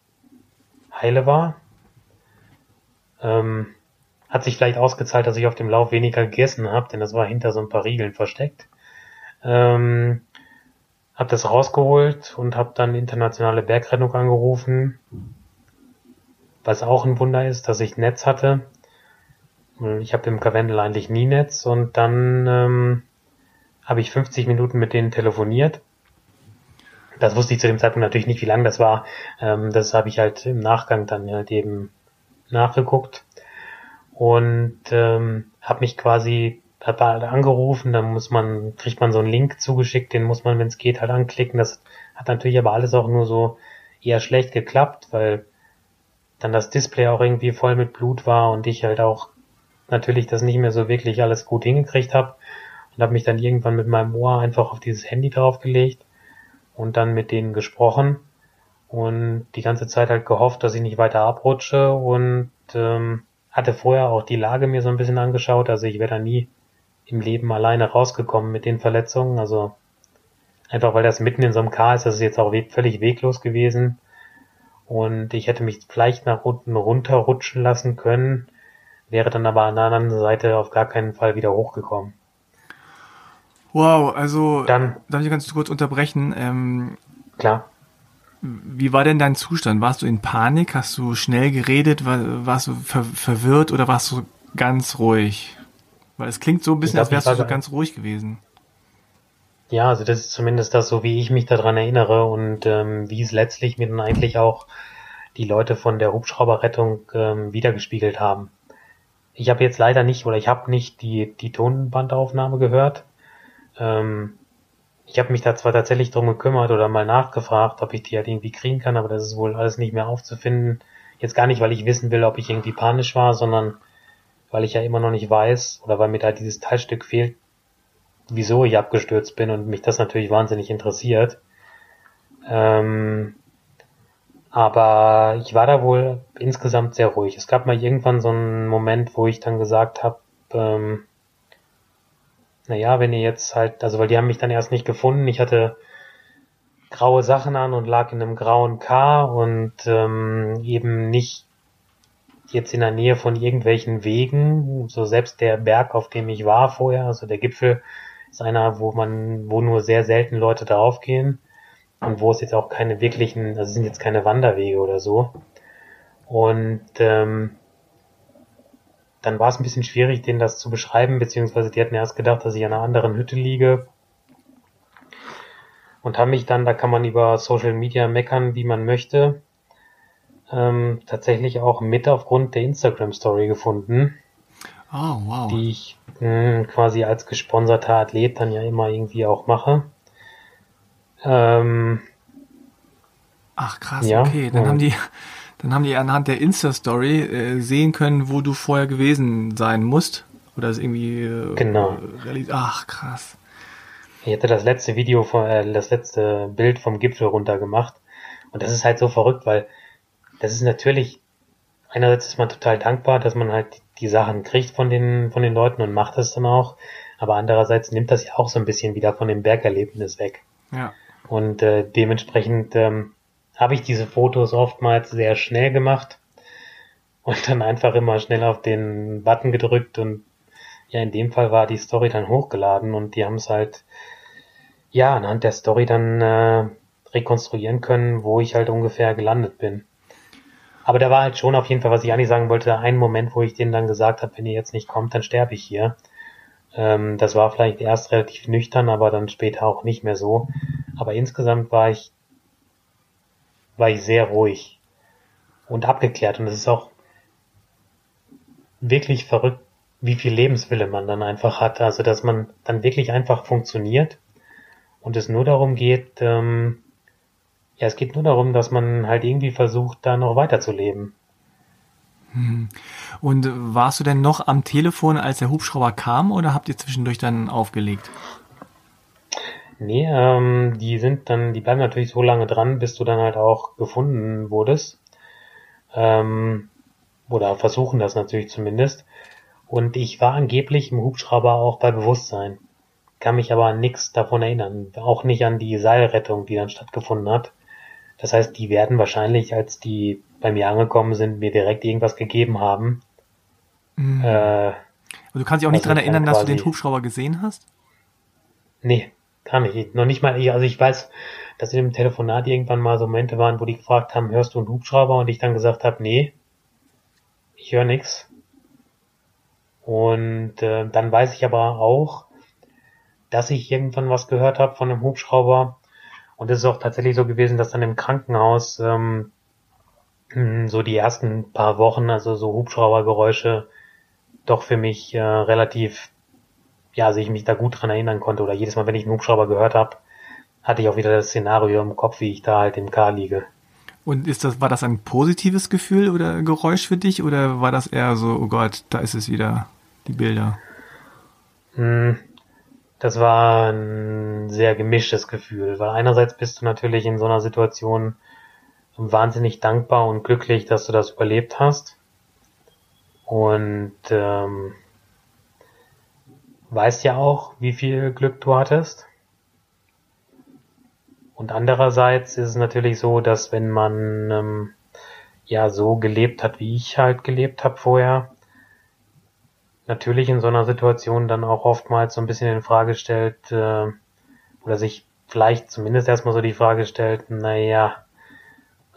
heile war. Ähm, hat sich vielleicht ausgezahlt, dass ich auf dem Lauf weniger gegessen habe, denn das war hinter so ein paar Riegeln versteckt. Ähm, habe das rausgeholt und habe dann internationale Bergrettung angerufen, was auch ein Wunder ist, dass ich Netz hatte. Ich habe im Karwendel eigentlich nie Netz und dann ähm, habe ich 50 Minuten mit denen telefoniert. Das wusste ich zu dem Zeitpunkt natürlich nicht, wie lang das war. Ähm, das habe ich halt im Nachgang dann halt eben nachgeguckt und ähm, habe mich quasi hat halt angerufen, dann muss man, kriegt man so einen Link zugeschickt, den muss man, wenn es geht, halt anklicken. Das hat natürlich aber alles auch nur so eher schlecht geklappt, weil dann das Display auch irgendwie voll mit Blut war und ich halt auch natürlich das nicht mehr so wirklich alles gut hingekriegt habe und habe mich dann irgendwann mit meinem Ohr einfach auf dieses Handy draufgelegt und dann mit denen gesprochen und die ganze Zeit halt gehofft, dass ich nicht weiter abrutsche und ähm, hatte vorher auch die Lage mir so ein bisschen angeschaut, also ich wäre da nie im Leben alleine rausgekommen mit den Verletzungen. Also einfach weil das mitten in so einem K ist, das ist jetzt auch völlig weglos gewesen. Und ich hätte mich vielleicht nach unten runterrutschen lassen können, wäre dann aber an der anderen Seite auf gar keinen Fall wieder hochgekommen. Wow, also dann darf ich ganz kurz unterbrechen. Ähm, klar. Wie war denn dein Zustand? Warst du in Panik? Hast du schnell geredet? War, warst du ver verwirrt oder warst du ganz ruhig? Weil es klingt so ein bisschen, als wärst du so ganz ruhig gewesen. Ja, also das ist zumindest das, so wie ich mich daran erinnere und ähm, wie es letztlich mir dann eigentlich auch die Leute von der Hubschrauberrettung ähm, wiedergespiegelt haben. Ich habe jetzt leider nicht oder ich habe nicht die, die Tonbandaufnahme gehört. Ähm, ich habe mich da zwar tatsächlich drum gekümmert oder mal nachgefragt, ob ich die halt irgendwie kriegen kann, aber das ist wohl alles nicht mehr aufzufinden. Jetzt gar nicht, weil ich wissen will, ob ich irgendwie panisch war, sondern weil ich ja immer noch nicht weiß oder weil mir da dieses Teilstück fehlt, wieso ich abgestürzt bin und mich das natürlich wahnsinnig interessiert. Ähm, aber ich war da wohl insgesamt sehr ruhig. Es gab mal irgendwann so einen Moment, wo ich dann gesagt habe, ähm, naja, wenn ihr jetzt halt, also weil die haben mich dann erst nicht gefunden, ich hatte graue Sachen an und lag in einem grauen K und ähm, eben nicht jetzt in der Nähe von irgendwelchen Wegen, so selbst der Berg, auf dem ich war vorher, also der Gipfel, ist einer, wo man, wo nur sehr selten Leute draufgehen und wo es jetzt auch keine wirklichen, also sind jetzt keine Wanderwege oder so. Und ähm, dann war es ein bisschen schwierig, denen das zu beschreiben, beziehungsweise die hatten erst gedacht, dass ich an einer anderen Hütte liege. Und haben mich dann, da kann man über Social Media meckern, wie man möchte, ähm, tatsächlich auch mit aufgrund der Instagram Story gefunden. oh, wow. die ich mh, quasi als gesponserter Athlet dann ja immer irgendwie auch mache. Ähm, Ach krass, Ja, okay. Dann haben die, dann haben die anhand der Insta-Story äh, sehen können, wo du vorher gewesen sein musst. Oder ist irgendwie äh, Genau. Ach krass. Ich hatte das letzte Video, von, äh, das letzte Bild vom Gipfel runter gemacht. Und das ist halt so verrückt, weil das ist natürlich, einerseits ist man total dankbar, dass man halt die Sachen kriegt von den, von den Leuten und macht das dann auch. Aber andererseits nimmt das ja auch so ein bisschen wieder von dem Bergerlebnis weg. Ja. Und äh, dementsprechend ähm, habe ich diese Fotos oftmals sehr schnell gemacht und dann einfach immer schnell auf den Button gedrückt und ja, in dem Fall war die Story dann hochgeladen und die haben es halt ja anhand der Story dann äh, rekonstruieren können, wo ich halt ungefähr gelandet bin. Aber da war halt schon auf jeden Fall, was ich eigentlich sagen wollte, ein Moment, wo ich denen dann gesagt habe, wenn ihr jetzt nicht kommt, dann sterbe ich hier. Ähm, das war vielleicht erst relativ nüchtern, aber dann später auch nicht mehr so. Aber insgesamt war ich, war ich sehr ruhig und abgeklärt. Und es ist auch wirklich verrückt, wie viel Lebenswille man dann einfach hat. Also, dass man dann wirklich einfach funktioniert und es nur darum geht, ähm, ja, es geht nur darum, dass man halt irgendwie versucht, da noch weiterzuleben. Und warst du denn noch am Telefon, als der Hubschrauber kam, oder habt ihr zwischendurch dann aufgelegt? Nee, ähm, die sind dann, die bleiben natürlich so lange dran, bis du dann halt auch gefunden wurdest. Ähm, oder versuchen das natürlich zumindest. Und ich war angeblich im Hubschrauber auch bei Bewusstsein. Kann mich aber an nichts davon erinnern. Auch nicht an die Seilrettung, die dann stattgefunden hat. Das heißt, die werden wahrscheinlich, als die bei mir angekommen sind, mir direkt irgendwas gegeben haben. Mhm. Äh, Aber du kannst dich auch nicht also daran erinnern, dass du den Hubschrauber gesehen hast? Nee, gar nicht. Noch nicht mal, also ich weiß, dass in dem Telefonat irgendwann mal so Momente waren, wo die gefragt haben, hörst du einen Hubschrauber? Und ich dann gesagt habe, nee, ich höre nix. Und äh, dann weiß ich aber auch, dass ich irgendwann was gehört habe von einem Hubschrauber. Und es ist auch tatsächlich so gewesen, dass dann im Krankenhaus ähm, mh, so die ersten paar Wochen, also so Hubschraubergeräusche, doch für mich äh, relativ ja, also ich mich da gut dran erinnern konnte oder jedes Mal, wenn ich einen Hubschrauber gehört habe, hatte ich auch wieder das Szenario im Kopf, wie ich da halt im Car liege. Und ist das, war das ein positives Gefühl oder Geräusch für dich oder war das eher so, oh Gott, da ist es wieder, die Bilder? Hm, Das war ein sehr gemischtes Gefühl, weil einerseits bist du natürlich in so einer Situation wahnsinnig dankbar und glücklich, dass du das überlebt hast. Und ähm, weißt ja auch, wie viel Glück du hattest. Und andererseits ist es natürlich so, dass wenn man ähm, ja so gelebt hat, wie ich halt gelebt habe vorher, natürlich in so einer Situation dann auch oftmals so ein bisschen in Frage stellt, äh, oder sich vielleicht zumindest erstmal so die Frage stellt, naja,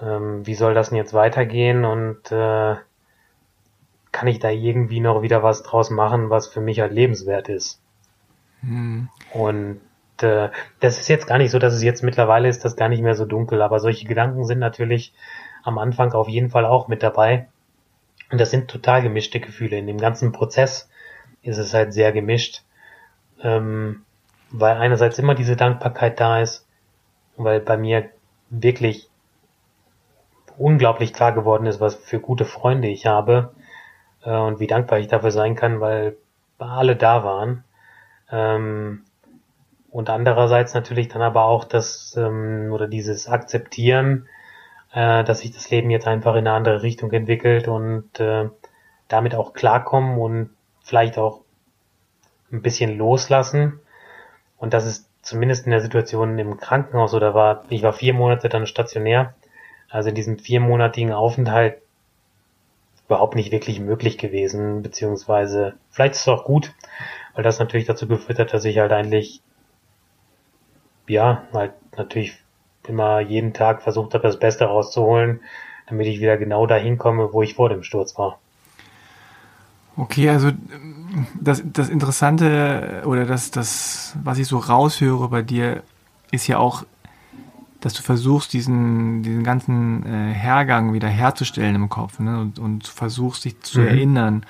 ähm, wie soll das denn jetzt weitergehen und äh, kann ich da irgendwie noch wieder was draus machen, was für mich halt lebenswert ist. Hm. Und äh, das ist jetzt gar nicht so, dass es jetzt mittlerweile ist das gar nicht mehr so dunkel, aber solche Gedanken sind natürlich am Anfang auf jeden Fall auch mit dabei. Und das sind total gemischte Gefühle. In dem ganzen Prozess ist es halt sehr gemischt, ähm, weil einerseits immer diese Dankbarkeit da ist, weil bei mir wirklich unglaublich klar geworden ist, was für gute Freunde ich habe äh, und wie dankbar ich dafür sein kann, weil alle da waren. Ähm, und andererseits natürlich dann aber auch das ähm, oder dieses Akzeptieren, äh, dass sich das Leben jetzt einfach in eine andere Richtung entwickelt und äh, damit auch klarkommen und vielleicht auch ein bisschen loslassen. Und das ist zumindest in der Situation im Krankenhaus oder war, ich war vier Monate dann stationär, also in diesem viermonatigen Aufenthalt überhaupt nicht wirklich möglich gewesen, beziehungsweise vielleicht ist es auch gut, weil das natürlich dazu geführt hat, dass ich halt eigentlich ja, halt natürlich immer jeden Tag versucht habe, das Beste rauszuholen, damit ich wieder genau dahin komme, wo ich vor dem Sturz war. Okay, also das, das Interessante oder das, das, was ich so raushöre bei dir, ist ja auch, dass du versuchst, diesen, diesen ganzen äh, Hergang wieder herzustellen im Kopf ne? und, und versuchst, dich zu Mhm. erinnern.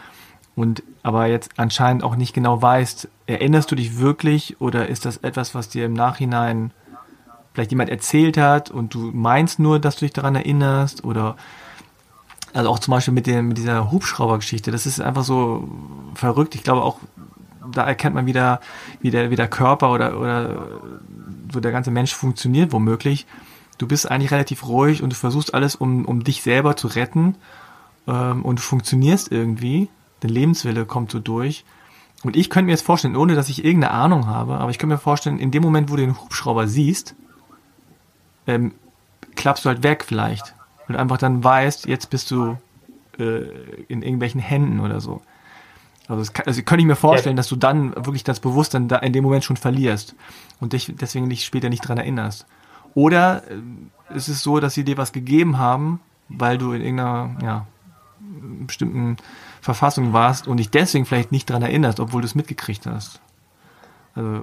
und aber jetzt anscheinend auch nicht genau weißt, erinnerst du dich wirklich oder ist das etwas, was dir im Nachhinein vielleicht jemand erzählt hat und du meinst nur, dass du dich daran erinnerst oder also auch zum Beispiel mit, der, mit dieser Hubschraubergeschichte, das ist einfach so verrückt. Ich glaube auch, da erkennt man wieder, wie der, wie der Körper oder, oder so der ganze Mensch funktioniert womöglich. Du bist eigentlich relativ ruhig und du versuchst alles, um, um dich selber zu retten ähm, und du funktionierst irgendwie. Der Lebenswille kommt so durch. Und ich könnte mir jetzt vorstellen, ohne dass ich irgendeine Ahnung habe, aber ich könnte mir vorstellen, in dem Moment, wo du den Hubschrauber siehst, ähm, klappst du halt weg vielleicht. Und einfach dann weißt, jetzt bist du äh, in irgendwelchen Händen oder so. Also, das kann, also könnte ich mir vorstellen, ja. dass du dann wirklich das Bewusstsein da in dem Moment schon verlierst und dich deswegen dich später nicht dran erinnerst. Oder äh, ist es so, dass sie dir was gegeben haben, weil du in irgendeiner ja, bestimmten Verfassung warst und dich deswegen vielleicht nicht dran erinnerst, obwohl du es mitgekriegt hast. Also, äh,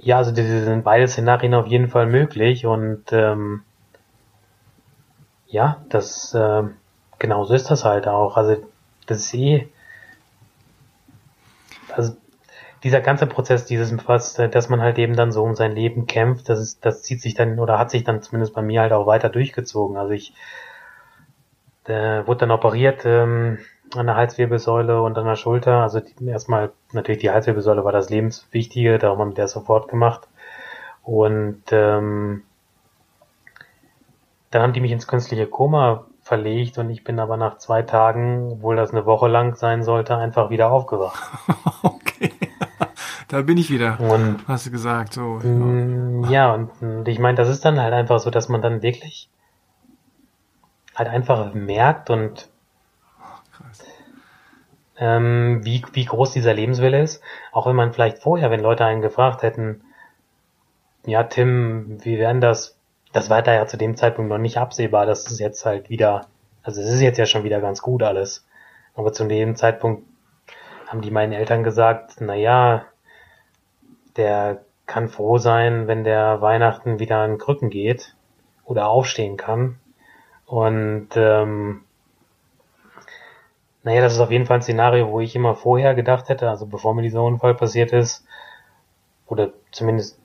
ja, also die, die sind beide Szenarien auf jeden Fall möglich und ähm, ja, das äh, genau so ist das halt auch. Also das ist eh also dieser ganze Prozess, dieses, was, dass man halt eben dann so um sein Leben kämpft, das ist, das zieht sich dann oder hat sich dann zumindest bei mir halt auch weiter durchgezogen. Also ich äh, wurde dann operiert ähm, an der Halswirbelsäule und an der Schulter. Also die, erstmal natürlich die Halswirbelsäule war das Lebenswichtige, darum haben wir das sofort gemacht. Und ähm, dann haben die mich ins künstliche Koma verlegt und ich bin aber nach zwei Tagen, obwohl das eine Woche lang sein sollte, einfach wieder aufgewacht. okay. Da bin ich wieder, und, hast du gesagt. So, mm, ja, ja und, und ich meine, das ist dann halt einfach so, dass man dann wirklich halt einfach merkt und ähm, wie, wie groß dieser Lebenswille ist. Auch wenn man vielleicht vorher, wenn Leute einen gefragt hätten, ja, Tim, wie wären das, das war da ja zu dem Zeitpunkt noch nicht absehbar, dass es jetzt halt wieder, also es ist jetzt ja schon wieder ganz gut alles. Aber zu dem Zeitpunkt haben die meinen Eltern gesagt, na ja, der kann froh sein, wenn der Weihnachten wieder an Krücken geht oder aufstehen kann. Und ähm, naja, das ist auf jeden Fall ein Szenario, wo ich immer vorher gedacht hätte, also bevor mir dieser Unfall passiert ist, oder zumindest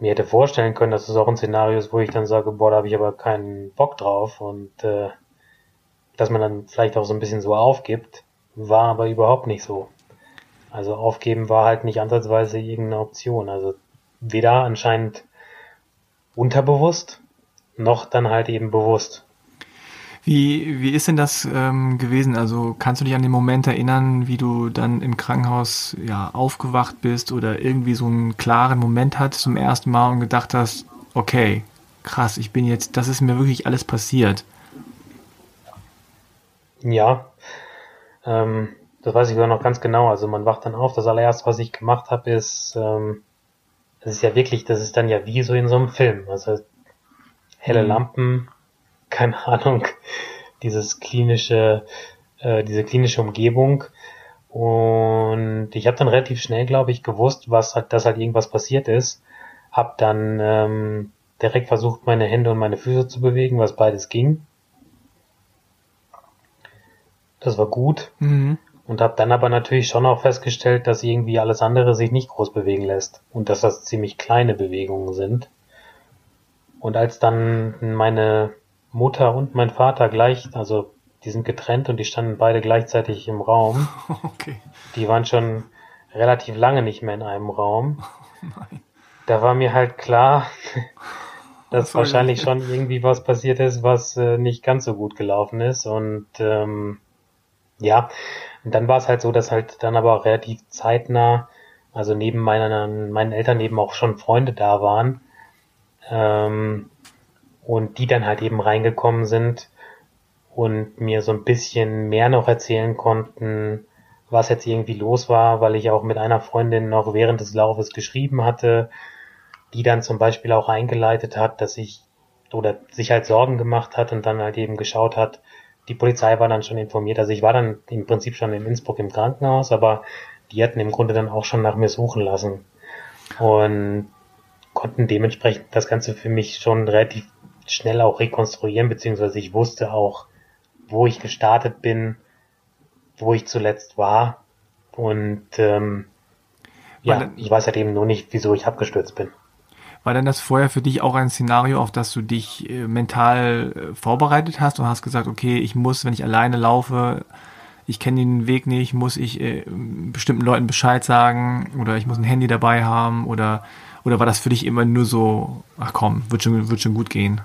mir hätte vorstellen können, dass es auch ein Szenario ist, wo ich dann sage, boah, da habe ich aber keinen Bock drauf und äh, dass man dann vielleicht auch so ein bisschen so aufgibt, war aber überhaupt nicht so. Also aufgeben war halt nicht ansatzweise irgendeine Option. Also weder anscheinend unterbewusst, noch dann halt eben bewusst. Wie, wie ist denn das ähm, gewesen? Also kannst du dich an den Moment erinnern, wie du dann im Krankenhaus ja aufgewacht bist oder irgendwie so einen klaren Moment hattest zum ersten Mal und gedacht hast, okay, krass, ich bin jetzt, das ist mir wirklich alles passiert. Ja, ähm, das weiß ich sogar noch ganz genau. Also man wacht dann auf. Das allererste, was ich gemacht habe, ist, ähm, das ist ja wirklich, das ist dann ja wie so in so einem Film. Also helle mhm. Lampen, keine Ahnung, dieses klinische, äh, diese klinische Umgebung. Und ich habe dann relativ schnell, glaube ich, gewusst, was halt, dass halt irgendwas passiert ist. Hab dann ähm, direkt versucht, meine Hände und meine Füße zu bewegen, was beides ging. Das war gut. Mhm. Und habe dann aber natürlich schon auch festgestellt, dass irgendwie alles andere sich nicht groß bewegen lässt. Und dass das ziemlich kleine Bewegungen sind. Und als dann meine Mutter und mein Vater gleich, also die sind getrennt und die standen beide gleichzeitig im Raum. Okay. Die waren schon relativ lange nicht mehr in einem Raum. Oh da war mir halt klar, dass wahrscheinlich schon irgendwie was passiert ist, was äh, nicht ganz so gut gelaufen ist. Und ähm, ja, und dann war es halt so, dass halt dann aber relativ zeitnah, also neben meinen, meinen Eltern eben auch schon Freunde da waren. Ähm, und die dann halt eben reingekommen sind und mir so ein bisschen mehr noch erzählen konnten, was jetzt irgendwie los war, weil ich auch mit einer Freundin noch während des Laufes geschrieben hatte, die dann zum Beispiel auch eingeleitet hat, dass ich oder sich halt Sorgen gemacht hat und dann halt eben geschaut hat, die Polizei war dann schon informiert. Also ich war dann im Prinzip schon in Innsbruck im Krankenhaus, aber die hatten im Grunde dann auch schon nach mir suchen lassen und konnten dementsprechend das Ganze für mich schon relativ schnell auch rekonstruieren, beziehungsweise ich wusste auch, wo ich gestartet bin, wo ich zuletzt war. Und ähm, ja, ich weiß halt eben nur nicht, wieso ich abgestürzt bin. War denn das vorher für dich auch ein Szenario, auf das du dich äh, mental äh, vorbereitet hast und hast gesagt, okay, ich muss, wenn ich alleine laufe, ich kenne den Weg nicht, muss ich äh, bestimmten Leuten Bescheid sagen oder ich muss ein Handy dabei haben oder oder war das für dich immer nur so, ach komm, wird schon, wird schon gut gehen?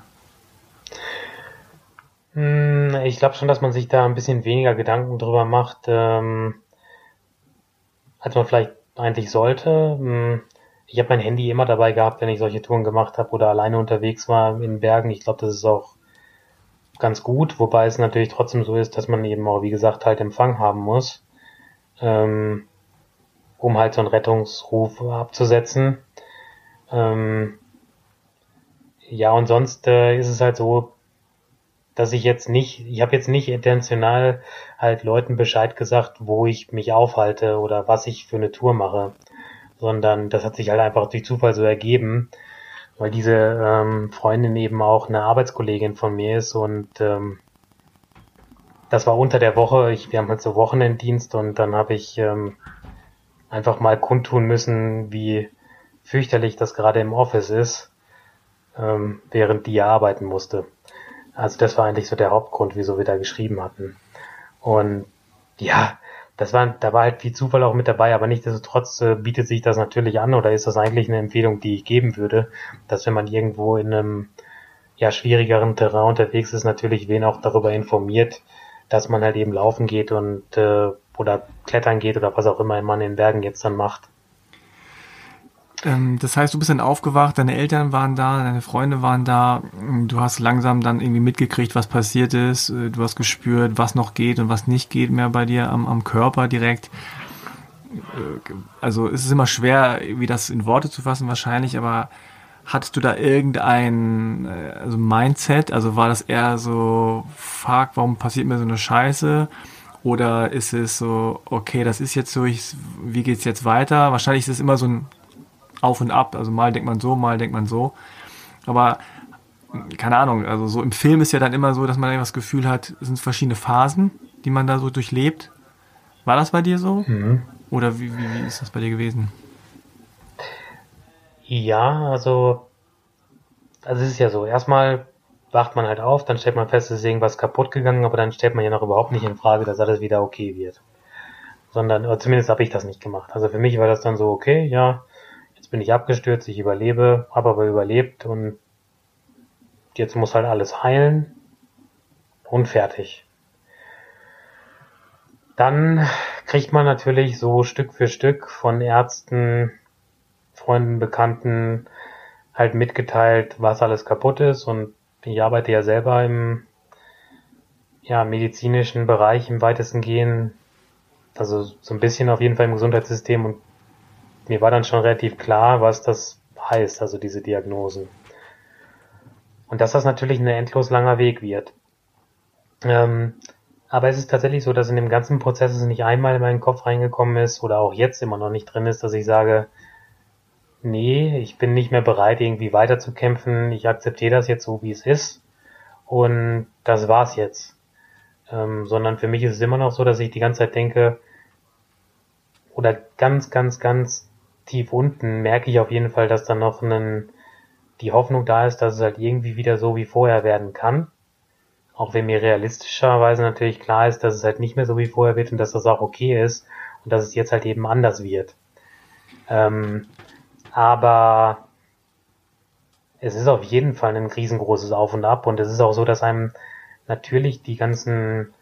Hm, ich glaube schon, dass man sich da ein bisschen weniger Gedanken drüber macht, ähm, als man vielleicht eigentlich sollte. Hm, ich habe mein Handy immer dabei gehabt, wenn ich solche Touren gemacht habe oder alleine unterwegs war in Bergen. Ich glaube, das ist auch ganz gut, wobei es natürlich trotzdem so ist, dass man eben auch, wie gesagt, halt Empfang haben muss, ähm, um halt so einen Rettungsruf abzusetzen. Ähm, ja, und sonst äh, ist es halt so, dass ich jetzt nicht, ich habe jetzt nicht intentional halt Leuten Bescheid gesagt, wo ich mich aufhalte oder was ich für eine Tour mache, sondern das hat sich halt einfach durch Zufall so ergeben, weil diese ähm, Freundin eben auch eine Arbeitskollegin von mir ist und ähm, das war unter der Woche, ich, wir haben halt so Wochenenddienst und dann habe ich ähm, einfach mal kundtun müssen, wie fürchterlich das gerade im Office ist, ähm, während die arbeiten musste. Also das war eigentlich so der Hauptgrund, wieso wir da geschrieben hatten. Und ja, das war, da war halt viel Zufall auch mit dabei, aber nichtsdestotrotz äh, bietet sich das natürlich an oder ist das eigentlich eine Empfehlung, die ich geben würde, dass wenn man irgendwo in einem ja schwierigeren Terrain unterwegs ist, natürlich wen auch darüber informiert, dass man halt eben laufen geht und äh, oder klettern geht oder was auch immer man in Bergen jetzt dann macht. Ähm, das heißt, du bist dann aufgewacht, deine Eltern waren da, deine Freunde waren da, du hast langsam dann irgendwie mitgekriegt, was passiert ist, äh, du hast gespürt, was noch geht und was nicht geht mehr bei dir am, am Körper direkt. Äh, also es ist immer schwer, wie das in Worte zu fassen wahrscheinlich, aber hattest du da irgendein äh, also Mindset? Also war das eher so, fuck, warum passiert mir so eine Scheiße? Oder ist es so, okay, das ist jetzt so, ich, wie geht's jetzt weiter? Wahrscheinlich ist es immer so ein auf und ab. Also mal denkt man so, mal denkt man so. Aber keine Ahnung, also so im Film ist ja dann immer so, dass man das Gefühl hat, es sind verschiedene Phasen, die man da so durchlebt. War das bei dir so? Mhm. Oder wie, wie, wie ist das bei dir gewesen? Ja, also, also es ist ja so, erstmal wacht man halt auf, dann stellt man fest, es ist irgendwas kaputt gegangen, aber dann stellt man ja noch überhaupt nicht in Frage, dass alles wieder okay wird. Sondern, oder zumindest habe ich das nicht gemacht. Also für mich war das dann so, okay, ja, jetzt bin ich abgestürzt, ich überlebe, habe aber überlebt und jetzt muss halt alles heilen und fertig. Dann kriegt man natürlich so Stück für Stück von Ärzten, Freunden, Bekannten halt mitgeteilt, was alles kaputt ist und ich arbeite ja selber im ja, medizinischen Bereich im weitesten gehen, also so ein bisschen auf jeden Fall im Gesundheitssystem und mir war dann schon relativ klar, was das heißt, also diese Diagnosen. Und dass das natürlich ein endlos langer Weg wird. Ähm, aber es ist tatsächlich so, dass in dem ganzen Prozess es nicht einmal in meinen Kopf reingekommen ist oder auch jetzt immer noch nicht drin ist, dass ich sage, nee, ich bin nicht mehr bereit, irgendwie weiterzukämpfen, ich akzeptiere das jetzt so, wie es ist und das war's jetzt. Ähm, sondern für mich ist es immer noch so, dass ich die ganze Zeit denke, oder ganz, ganz, ganz tief unten merke ich auf jeden Fall, dass da noch einen, die Hoffnung da ist, dass es halt irgendwie wieder so wie vorher werden kann. Auch wenn mir realistischerweise natürlich klar ist, dass es halt nicht mehr so wie vorher wird und dass das auch okay ist und dass es jetzt halt eben anders wird. Ähm, aber es ist auf jeden Fall ein riesengroßes Auf und Ab und es ist auch so, dass einem natürlich die ganzen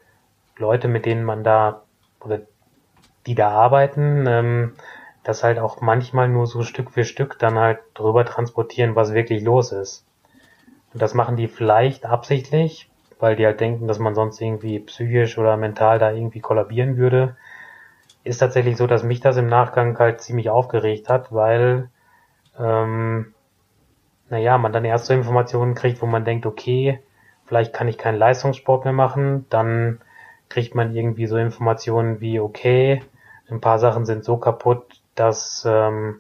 Leute, mit denen man da oder die da arbeiten, ähm, das halt auch manchmal nur so Stück für Stück dann halt drüber transportieren, was wirklich los ist. Und das machen die vielleicht absichtlich, weil die halt denken, dass man sonst irgendwie psychisch oder mental da irgendwie kollabieren würde. Ist tatsächlich so, dass mich das im Nachgang halt ziemlich aufgeregt hat, weil, ähm, naja, man dann erst so Informationen kriegt, wo man denkt, okay, vielleicht kann ich keinen Leistungssport mehr machen, dann kriegt man irgendwie so Informationen wie, okay, ein paar Sachen sind so kaputt, dass ähm,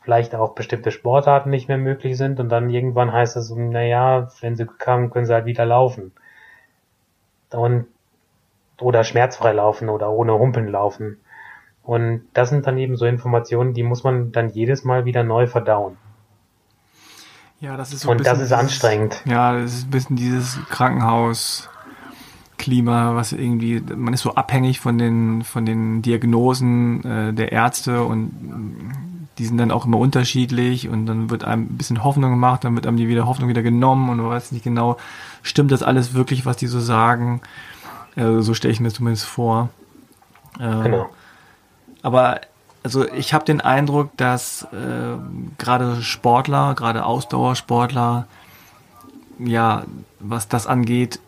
vielleicht auch bestimmte Sportarten nicht mehr möglich sind und dann irgendwann heißt es, naja, wenn sie kamen, können sie halt wieder laufen. Und oder schmerzfrei laufen oder ohne Humpeln laufen. Und das sind dann eben so Informationen, die muss man dann jedes Mal wieder neu verdauen. Ja, das ist so Und das ist dieses, anstrengend. Ja, das ist ein bisschen dieses Krankenhaus. Klima, was irgendwie, man ist so abhängig von den, von den Diagnosen äh, der Ärzte und die sind dann auch immer unterschiedlich und dann wird einem ein bisschen Hoffnung gemacht, dann wird einem die wieder Hoffnung wieder genommen und man weiß nicht genau, stimmt das alles wirklich, was die so sagen? Äh, so stelle ich mir zumindest vor. Äh, genau. Aber also ich habe den Eindruck, dass äh, gerade Sportler, gerade Ausdauersportler, ja, was das angeht,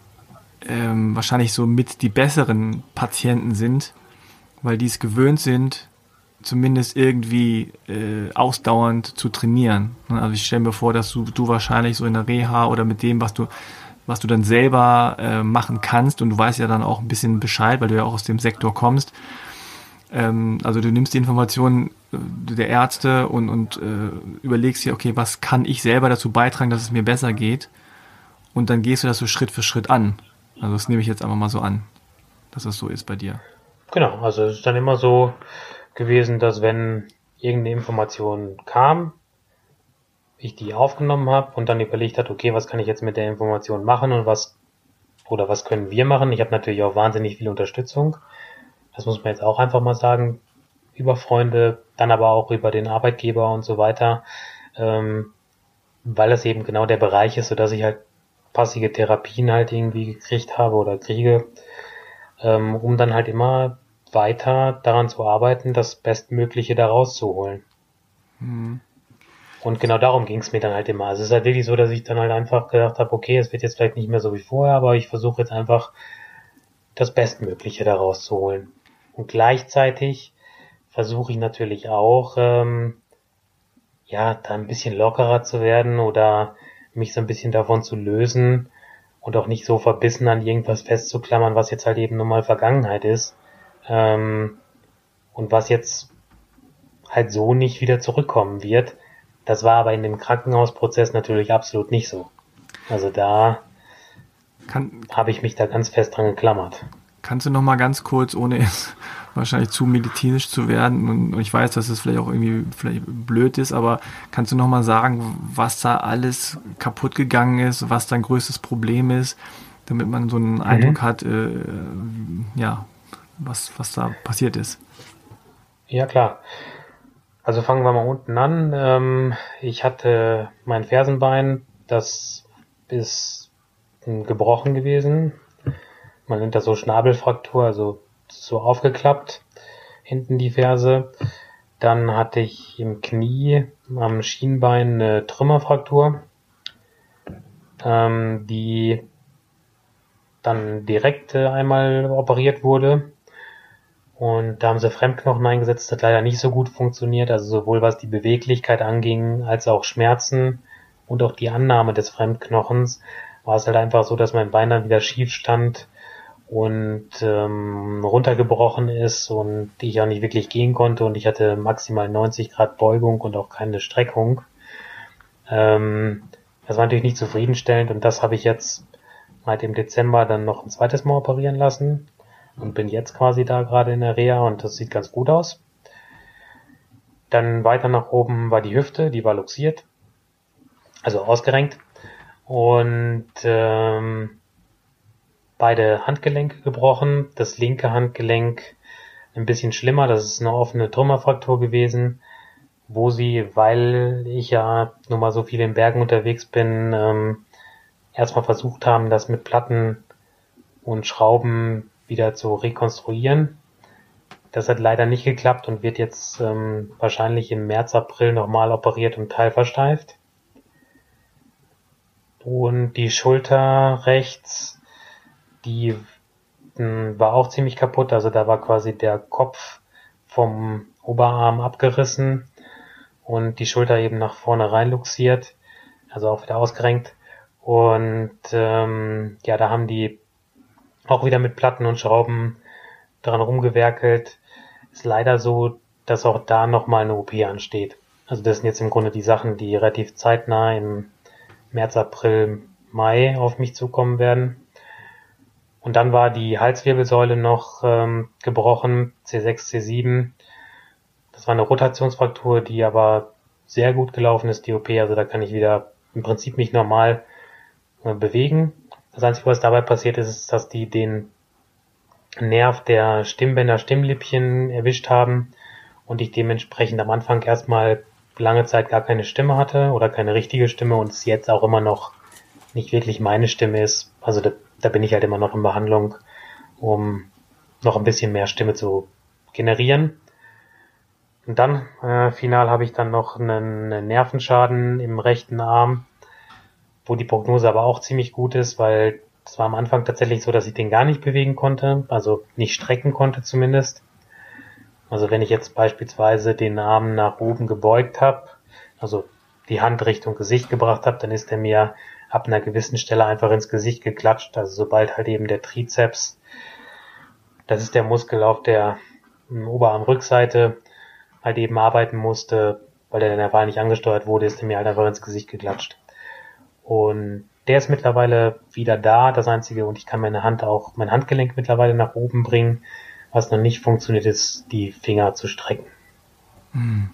ähm, wahrscheinlich so mit die besseren Patienten sind, weil die es gewöhnt sind, zumindest irgendwie äh, ausdauernd zu trainieren. Ne, also ich stelle mir vor, dass du, du wahrscheinlich so in der Reha oder mit dem, was du was du dann selber äh, machen kannst und du weißt ja dann auch ein bisschen Bescheid, weil du ja auch aus dem Sektor kommst. Ähm, also du nimmst die Informationen äh, der Ärzte und, und äh, überlegst dir, okay, was kann ich selber dazu beitragen, dass es mir besser geht? Und dann gehst du das so Schritt für Schritt an. Also das nehme ich jetzt einfach mal so an, dass das so ist bei dir. Genau, also es ist dann immer so gewesen, dass wenn irgendeine Information kam, ich die aufgenommen habe und dann überlegt hat, okay, was kann ich jetzt mit der Information machen und was oder was können wir machen. Ich habe natürlich auch wahnsinnig viel Unterstützung. Das muss man jetzt auch einfach mal sagen, über Freunde, dann aber auch über den Arbeitgeber und so weiter, ähm, weil das eben genau der Bereich ist, so dass ich halt passive Therapien halt irgendwie gekriegt habe oder kriege, ähm, um dann halt immer weiter daran zu arbeiten, das Bestmögliche da rauszuholen. Mhm. Und genau darum ging es mir dann halt immer. Also es ist halt wirklich so, dass ich dann halt einfach gedacht habe, okay, es wird jetzt vielleicht nicht mehr so wie vorher, aber ich versuche jetzt einfach das Bestmögliche da rauszuholen. Und gleichzeitig versuche ich natürlich auch, ähm, ja, da ein bisschen lockerer zu werden oder mich so ein bisschen davon zu lösen und auch nicht so verbissen an irgendwas festzuklammern, was jetzt halt eben nun mal Vergangenheit ist. Ähm, und was jetzt halt so nicht wieder zurückkommen wird. Das war aber in dem Krankenhausprozess natürlich absolut nicht so. Also da habe ich mich da ganz fest dran geklammert. Kannst du noch mal ganz kurz, ohne jetzt wahrscheinlich zu medizinisch zu werden, und ich weiß, dass es vielleicht auch irgendwie vielleicht blöd ist, aber kannst du noch mal sagen, was da alles kaputt gegangen ist, was dein größtes Problem ist, damit man so einen mhm. Eindruck hat, äh, ja, was, was da passiert ist? Ja, klar. Also fangen wir mal unten an. Ähm, ich hatte mein Fersenbein, das ist gebrochen gewesen man nennt das so Schnabelfraktur, also so aufgeklappt, hinten die Ferse. Dann hatte ich im Knie am Schienbein eine Trümmerfraktur, ähm, die dann direkt äh, einmal operiert wurde. Und da haben sie Fremdknochen eingesetzt, das hat leider nicht so gut funktioniert, also sowohl was die Beweglichkeit anging, als auch Schmerzen und auch die Annahme des Fremdknochens war es halt einfach so, dass mein Bein dann wieder schief stand und ähm, runtergebrochen ist und ich auch nicht wirklich gehen konnte und ich hatte maximal 90 Grad Beugung und auch keine Streckung. Ähm, das war natürlich nicht zufriedenstellend und das habe ich jetzt seit dem Dezember dann noch ein zweites Mal operieren lassen und bin jetzt quasi da gerade in der Reha und das sieht ganz gut aus. Dann weiter nach oben war die Hüfte, die war luxiert, also ausgerenkt und ähm, beide Handgelenke gebrochen. Das linke Handgelenk ein bisschen schlimmer, das ist eine offene Trümmerfraktur gewesen, wo sie, weil ich ja nun mal so viel in Bergen unterwegs bin, ähm, erstmal versucht haben, das mit Platten und Schrauben wieder zu rekonstruieren. Das hat leider nicht geklappt und wird jetzt ähm, wahrscheinlich im März, April nochmal operiert und teilversteift. Und die Schulter rechts die mh, hm, war auch ziemlich kaputt. Also da war quasi der Kopf vom Oberarm abgerissen und die Schulter eben nach vorne rein luxiert, also auch wieder ausgerenkt. Und ähm, ja, da haben die auch wieder mit Platten und Schrauben dran rumgewerkelt. Ist leider so, dass auch da nochmal eine OP ansteht. Also das sind jetzt im Grunde die Sachen, die relativ zeitnah im März, April, Mai auf mich zukommen werden. Und dann war die Halswirbelsäule noch ähm, gebrochen, C6, C7. Das war eine Rotationsfraktur, die aber sehr gut gelaufen ist, die OP. Also da kann ich wieder im Prinzip mich normal äh, bewegen. Das Einzige, was dabei passiert ist, ist, dass die den Nerv der Stimmbänder, Stimmlippchen erwischt haben und ich dementsprechend am Anfang erstmal lange Zeit gar keine Stimme hatte oder keine richtige Stimme und es jetzt auch immer noch nicht wirklich meine Stimme ist. Also da, bin ich halt immer noch in Behandlung, um noch ein bisschen mehr Stimme zu generieren. Und dann, äh, final habe ich dann noch einen, einen Nervenschaden im rechten Arm, wo die Prognose aber auch ziemlich gut ist, weil es war am Anfang tatsächlich so, dass ich den gar nicht bewegen konnte, also nicht strecken konnte zumindest. Also wenn ich jetzt beispielsweise den Arm nach oben gebeugt habe, also die Hand Richtung Gesicht gebracht habe, dann ist er mir ab einer gewissen Stelle einfach ins Gesicht geklatscht. Also sobald halt eben der Trizeps, das ist der Muskel auf der Oberarmrückseite, halt eben arbeiten musste, weil der dann einfach nicht angesteuert wurde, ist er mir halt einfach ins Gesicht geklatscht. Und der ist mittlerweile wieder da, das einzige, und ich kann meine Hand auch, mein Handgelenk mittlerweile nach oben bringen. Was noch nicht funktioniert, ist, die Finger zu strecken. Hm.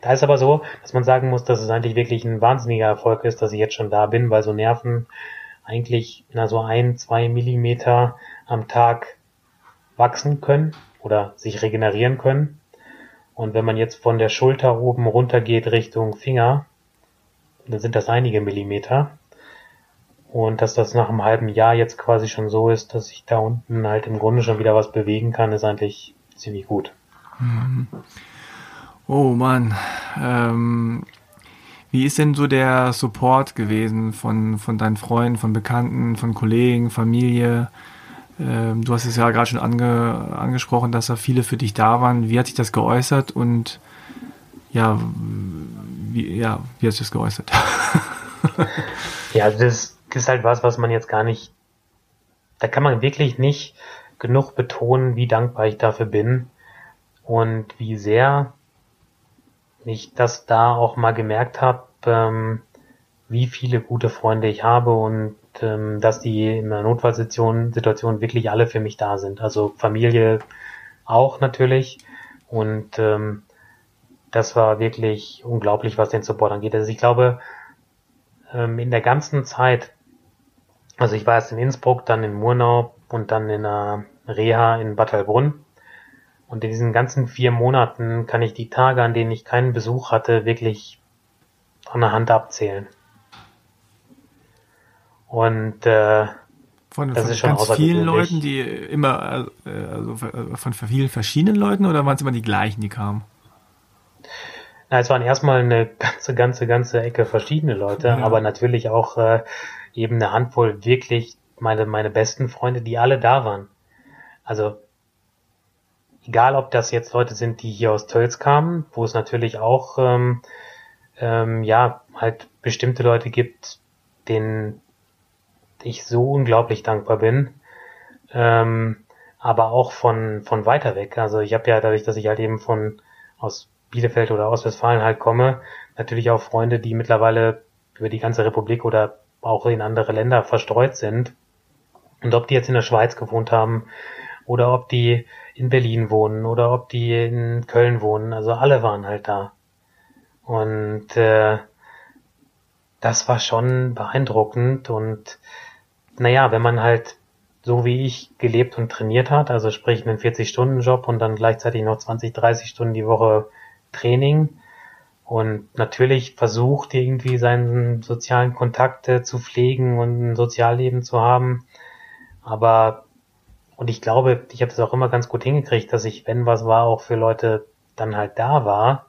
Da ist aber so, dass man sagen muss, dass es eigentlich wirklich ein wahnsinniger Erfolg ist, dass ich jetzt schon da bin, weil so Nerven eigentlich na, so ein, zwei Millimeter am Tag wachsen können oder sich regenerieren können. Und wenn man jetzt von der Schulter oben runter geht Richtung Finger, dann sind das einige Millimeter. Und dass das nach einem halben Jahr jetzt quasi schon so ist, dass ich da unten halt im Grunde schon wieder was bewegen kann, ist eigentlich ziemlich gut. Mhm. Oh Mann. Ähm, wie ist denn so der Support gewesen von, von deinen Freunden, von Bekannten, von Kollegen, Familie? Ähm, du hast es ja gerade schon ange, angesprochen, dass da viele für dich da waren. Wie hat sich das geäußert und ja, wie, ja, wie hast du das geäußert? ja, das ist halt was, was man jetzt gar nicht, da kann man wirklich nicht genug betonen, wie dankbar ich dafür bin und wie sehr ich das da auch mal gemerkt habe, ähm, wie viele gute Freunde ich habe und ähm, dass die in einer Notfallsituation Situation wirklich alle für mich da sind. Also Familie auch natürlich und ähm, das war wirklich unglaublich, was den Support angeht. Also ich glaube, ähm, in der ganzen Zeit, also ich war erst in Innsbruck, dann in Murnau und dann in einer Reha in Bad Heilbrunn. Und in diesen ganzen vier Monaten kann ich die Tage, an denen ich keinen Besuch hatte, wirklich von der Hand abzählen. Und äh, von, das von ist schon ganz vielen Leuten, die immer, äh, also von vielen verschiedenen Leuten oder waren es immer die gleichen, die kamen? Na, es waren erstmal eine ganze, ganze, ganze Ecke verschiedene Leute, ja. aber natürlich auch äh, eben eine Handvoll wirklich meine, meine besten Freunde, die alle da waren. Also egal, ob das jetzt Leute sind, die hier aus Tölz kamen, wo es natürlich auch ähm, ähm, ja halt bestimmte Leute gibt, denen ich so unglaublich dankbar bin. Ähm, aber auch von von weiter weg. Also ich habe ja dadurch, dass ich halt eben von aus Bielefeld oder aus Westfalen halt komme, natürlich auch Freunde, die mittlerweile über die ganze Republik oder auch in andere Länder verstreut sind. Und ob die jetzt in der Schweiz gewohnt haben oder ob die in Berlin wohnen oder ob die in Köln wohnen, also alle waren halt da. Und äh, das war schon beeindruckend und naja, wenn man halt so wie ich gelebt und trainiert hat, also sprich einen 40-Stunden-Job und dann gleichzeitig noch 20, 30 Stunden die Woche Training und natürlich versucht irgendwie seinen sozialen Kontakte zu pflegen und ein Sozialleben zu haben. Aber und ich glaube, ich habe das auch immer ganz gut hingekriegt, dass ich, wenn was war, auch für Leute dann halt da war.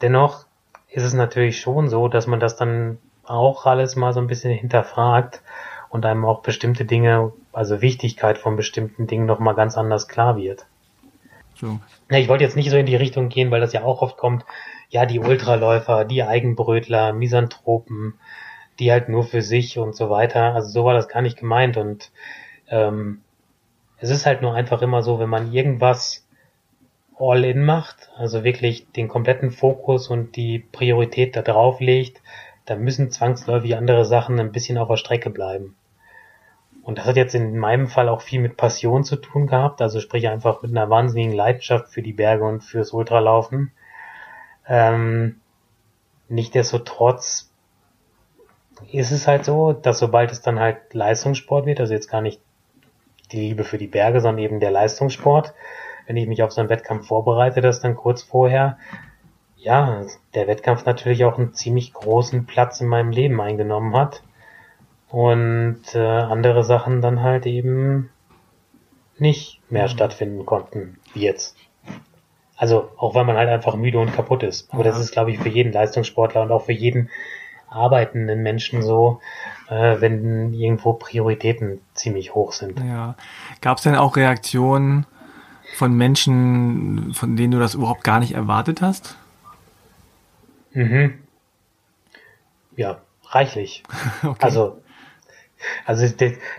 Dennoch ist es natürlich schon so, dass man das dann auch alles mal so ein bisschen hinterfragt und einem auch bestimmte Dinge, also Wichtigkeit von bestimmten Dingen nochmal ganz anders klar wird. So. Ich wollte jetzt nicht so in die Richtung gehen, weil das ja auch oft kommt, ja, die Ultraläufer, die Eigenbrötler, Misanthropen, die halt nur für sich und so weiter. Also so war das gar nicht gemeint und ähm, es ist halt nur einfach immer so, wenn man irgendwas all in macht, also wirklich den kompletten Fokus und die Priorität da drauf legt, dann müssen zwangsläufig andere Sachen ein bisschen auf der Strecke bleiben. Und das hat jetzt in meinem Fall auch viel mit Passion zu tun gehabt, also sprich einfach mit einer wahnsinnigen Leidenschaft für die Berge und fürs Ultralaufen. Ähm, Nichtsdestotrotz ist es halt so, dass sobald es dann halt Leistungssport wird, also jetzt gar nicht die Liebe für die Berge, sondern eben der Leistungssport, wenn ich mich auf so einen Wettkampf vorbereite, dass dann kurz vorher, ja, der Wettkampf natürlich auch einen ziemlich großen Platz in meinem Leben eingenommen hat und äh, andere Sachen dann halt eben nicht mehr mhm. stattfinden konnten, wie jetzt. Also auch weil man halt einfach müde und kaputt ist. Aber das ist, glaube ich, für jeden Leistungssportler und auch für jeden arbeitenden Menschen so, äh, wenn irgendwo Prioritäten ziemlich hoch sind. Ja. Gab es denn auch Reaktionen von Menschen, von denen du das überhaupt gar nicht erwartet hast? Mhm. Ja, reichlich. okay. Also also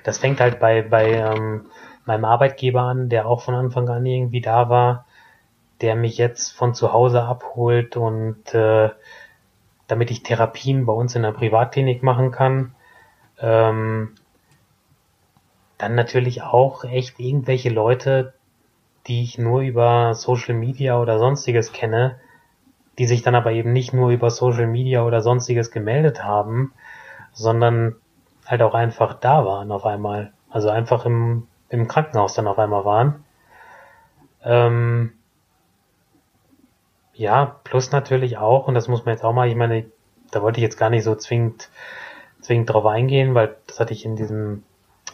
das, fängt halt bei, bei ähm, meinem Arbeitgeber an, der auch von Anfang an irgendwie da war, der mich jetzt von zu Hause abholt und äh, damit ich Therapien bei uns in der Privatklinik machen kann. Ähm, dann natürlich auch echt irgendwelche Leute, die ich nur über Social Media oder sonstiges kenne, die sich dann aber eben nicht nur über Social Media oder sonstiges gemeldet haben, sondern halt auch einfach da waren auf einmal. Also einfach im, im Krankenhaus dann auf einmal waren. Ähm, ja, plus natürlich auch, und das muss man jetzt auch mal, ich meine, da wollte ich jetzt gar nicht so zwingend, zwingend drauf eingehen, weil das hatte ich in diesem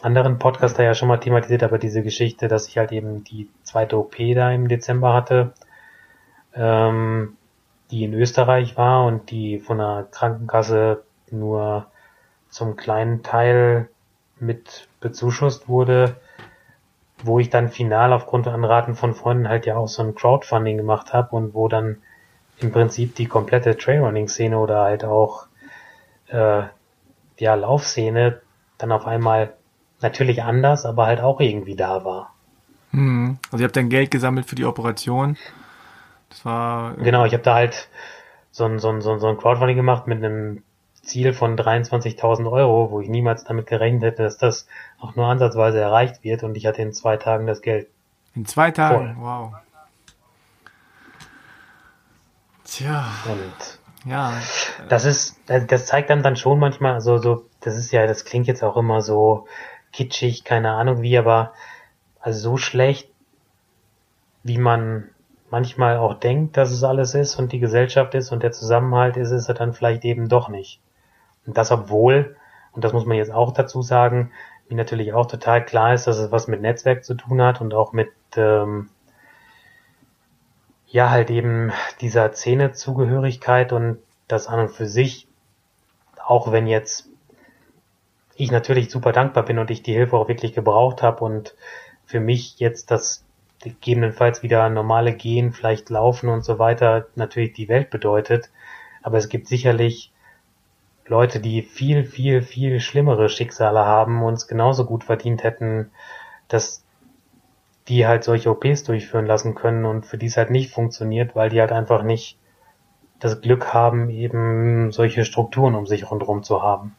anderen Podcast da ja schon mal thematisiert, aber diese Geschichte, dass ich halt eben die zweite OP da im Dezember hatte, ähm, die in Österreich war und die von der Krankenkasse nur zum kleinen Teil mit bezuschusst wurde, wo ich dann final aufgrund von Anraten von Freunden halt ja auch so ein Crowdfunding gemacht habe und wo dann im Prinzip die komplette Trailrunning-Szene oder halt auch äh, ja Laufszene dann auf einmal natürlich anders, aber halt auch irgendwie da war. Hm. Also ihr habt dann Geld gesammelt für die Operation. Das war genau. Ich habe da halt so ein, so ein, so ein Crowdfunding gemacht mit einem Ziel von 23.000 Euro, wo ich niemals damit gerechnet hätte, dass das auch nur ansatzweise erreicht wird und ich hatte in zwei Tagen das Geld. In zwei Tagen? Voll. Wow. Tja. Und ja. Das ist, das zeigt dann dann schon manchmal, also so, das ist ja, das klingt jetzt auch immer so kitschig, keine Ahnung wie, aber also so schlecht, wie man manchmal auch denkt, dass es alles ist und die Gesellschaft ist und der Zusammenhalt ist, ist er dann vielleicht eben doch nicht. Und das obwohl, und das muss man jetzt auch dazu sagen, mir natürlich auch total klar ist, dass es was mit Netzwerk zu tun hat und auch mit ähm, ja halt eben dieser Szene-Zugehörigkeit und das an und für sich, auch wenn jetzt ich natürlich super dankbar bin und ich die Hilfe auch wirklich gebraucht habe und für mich jetzt das gegebenenfalls wieder normale Gehen, vielleicht Laufen und so weiter natürlich die Welt bedeutet. Aber es gibt sicherlich Leute, die viel, viel, viel schlimmere Schicksale haben, uns genauso gut verdient hätten, dass die halt solche OPs durchführen lassen können und für die es halt nicht funktioniert, weil die halt einfach nicht das Glück haben, eben solche Strukturen um sich rundherum zu haben.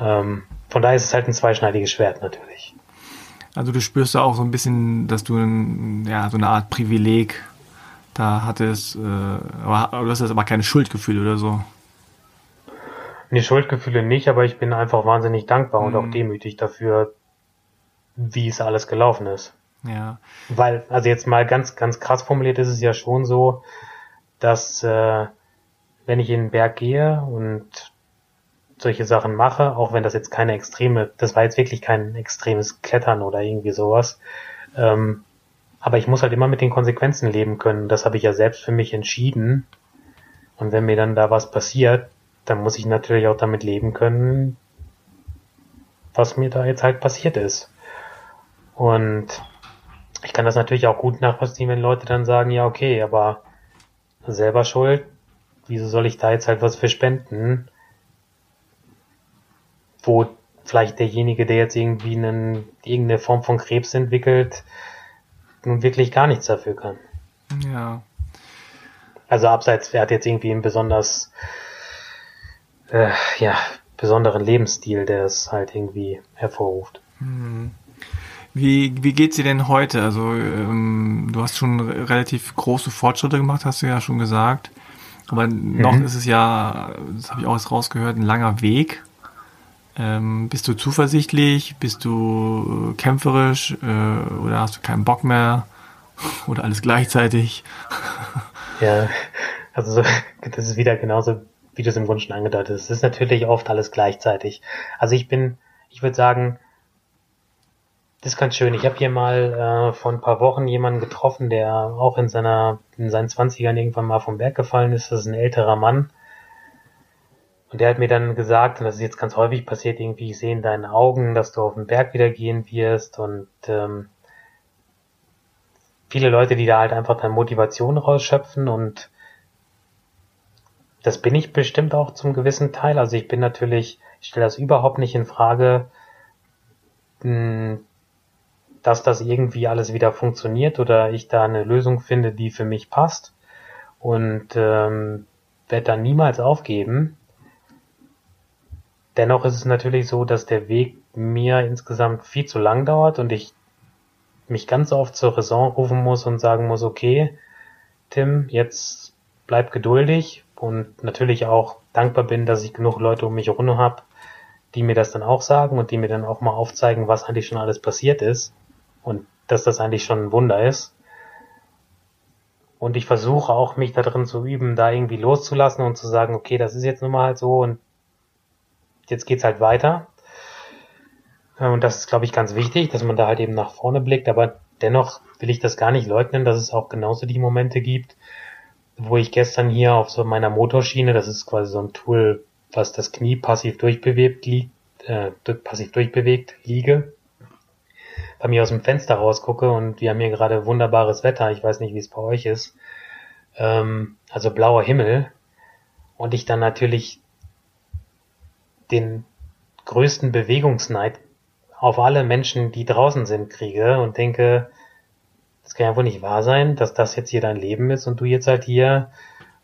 Ähm, von daher ist es halt ein zweischneidiges Schwert natürlich. Also du spürst da auch so ein bisschen, dass du ein, ja, so eine Art Privileg da hattest, äh, aber du hast jetzt aber keine Schuldgefühle oder so. Nee, Schuldgefühle nicht, aber ich bin einfach wahnsinnig dankbar mhm. und auch mhm. demütig dafür, wie es alles gelaufen ist. Ja. Weil, also jetzt mal ganz, ganz krass formuliert ist es ja schon so, dass äh, wenn ich in den Berg gehe und solche Sachen mache, auch wenn das jetzt keine extreme, das war jetzt wirklich kein extremes Klettern oder irgendwie sowas, ähm, aber ich muss halt immer mit den Konsequenzen leben können. Das habe ich ja selbst für mich entschieden. Und wenn mir dann da was passiert, dann muss ich natürlich auch damit leben können, was mir da jetzt halt passiert ist. Und ich kann das natürlich auch gut nachvollziehen, wenn Leute dann sagen, ja, okay, aber selber schuld, wieso soll ich da jetzt halt was für spenden? Wo vielleicht derjenige, der jetzt irgendwie einen, irgendeine Form von Krebs entwickelt, nun wirklich gar nichts dafür kann. Ja. Also abseits, wer hat jetzt irgendwie ein besonders äh, ja, besonderen Lebensstil, der es halt irgendwie hervorruft. Mhm. Wie, wie geht's dir denn heute? Also ähm, du hast schon relativ große Fortschritte gemacht, hast du ja schon gesagt. Aber mhm. noch ist es ja, das habe ich auch jetzt rausgehört, ein langer Weg. Ähm, bist du zuversichtlich? Bist du äh, kämpferisch? Äh, oder hast du keinen Bock mehr? Oder alles gleichzeitig? Ja, also das ist wieder genauso, wie du es im Grunde schon angedeutet hast. Es ist natürlich oft alles gleichzeitig. Also ich bin, ich würde sagen, das ist ganz schön. Ich habe hier mal äh, vor ein paar Wochen jemanden getroffen, der auch in seiner in seinen Zwanzigern irgendwann mal vom Berg gefallen ist. Das ist ein älterer Mann. Und der hat mir dann gesagt, und das ist jetzt ganz häufig passiert, irgendwie, ich sehe in deinen Augen, dass du auf den Berg wieder gehen wirst und ähm, viele Leute, die da halt einfach dann Motivation rausschöpfen und das bin ich bestimmt auch zum gewissen Teil. Also ich bin natürlich, ich stelle das überhaupt nicht in Frage, hm, dass das irgendwie alles wieder funktioniert oder ich da eine Lösung finde, die für mich passt und ähm, werde dann niemals aufgeben. Dennoch ist es natürlich so, dass der Weg mir insgesamt viel zu lang dauert und ich mich ganz oft zur Raison rufen muss und sagen muss, okay, Tim, jetzt bleib geduldig und natürlich auch dankbar bin, dass ich genug Leute um mich herum habe, die mir das dann auch sagen und die mir dann auch mal aufzeigen, was eigentlich schon alles passiert ist und dass das eigentlich schon ein Wunder ist. Und ich versuche auch, mich da drin zu üben, da irgendwie loszulassen und zu sagen, okay, das ist jetzt nun mal halt so und jetzt geht's halt weiter. Und das ist, glaube ich, ganz wichtig, dass man da halt eben nach vorne blickt. Aber dennoch will ich das gar nicht leugnen, dass es auch genauso die Momente gibt, wo ich gestern hier auf so meiner Motorschiene, das ist quasi so ein Tool, was das Knie passiv durchbewegt liegt, äh, passiv durchbewegt liege bei mir aus dem Fenster rausgucke und wir haben hier gerade wunderbares Wetter, ich weiß nicht, wie es bei euch ist, ähm, also blauer Himmel und ich dann natürlich den größten Bewegungsneid auf alle Menschen, die draußen sind, kriege und denke, das kann ja wohl nicht wahr sein, dass das jetzt hier dein Leben ist und du jetzt halt hier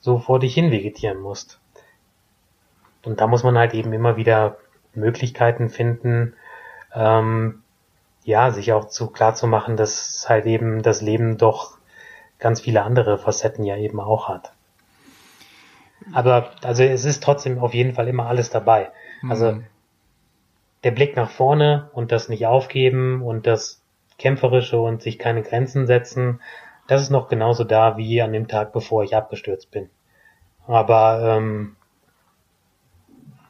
so vor dich hin vegetieren musst. Und da muss man halt eben immer wieder Möglichkeiten finden, ähm, ja, sich auch zu klar zu machen, dass halt eben das Leben doch ganz viele andere Facetten ja eben auch hat. Aber also es ist trotzdem auf jeden Fall immer alles dabei. Also mhm. der Blick nach vorne und das nicht aufgeben und das kämpferische und sich keine Grenzen setzen, das ist noch genauso da wie an dem Tag, bevor ich abgestürzt bin. Aber ähm,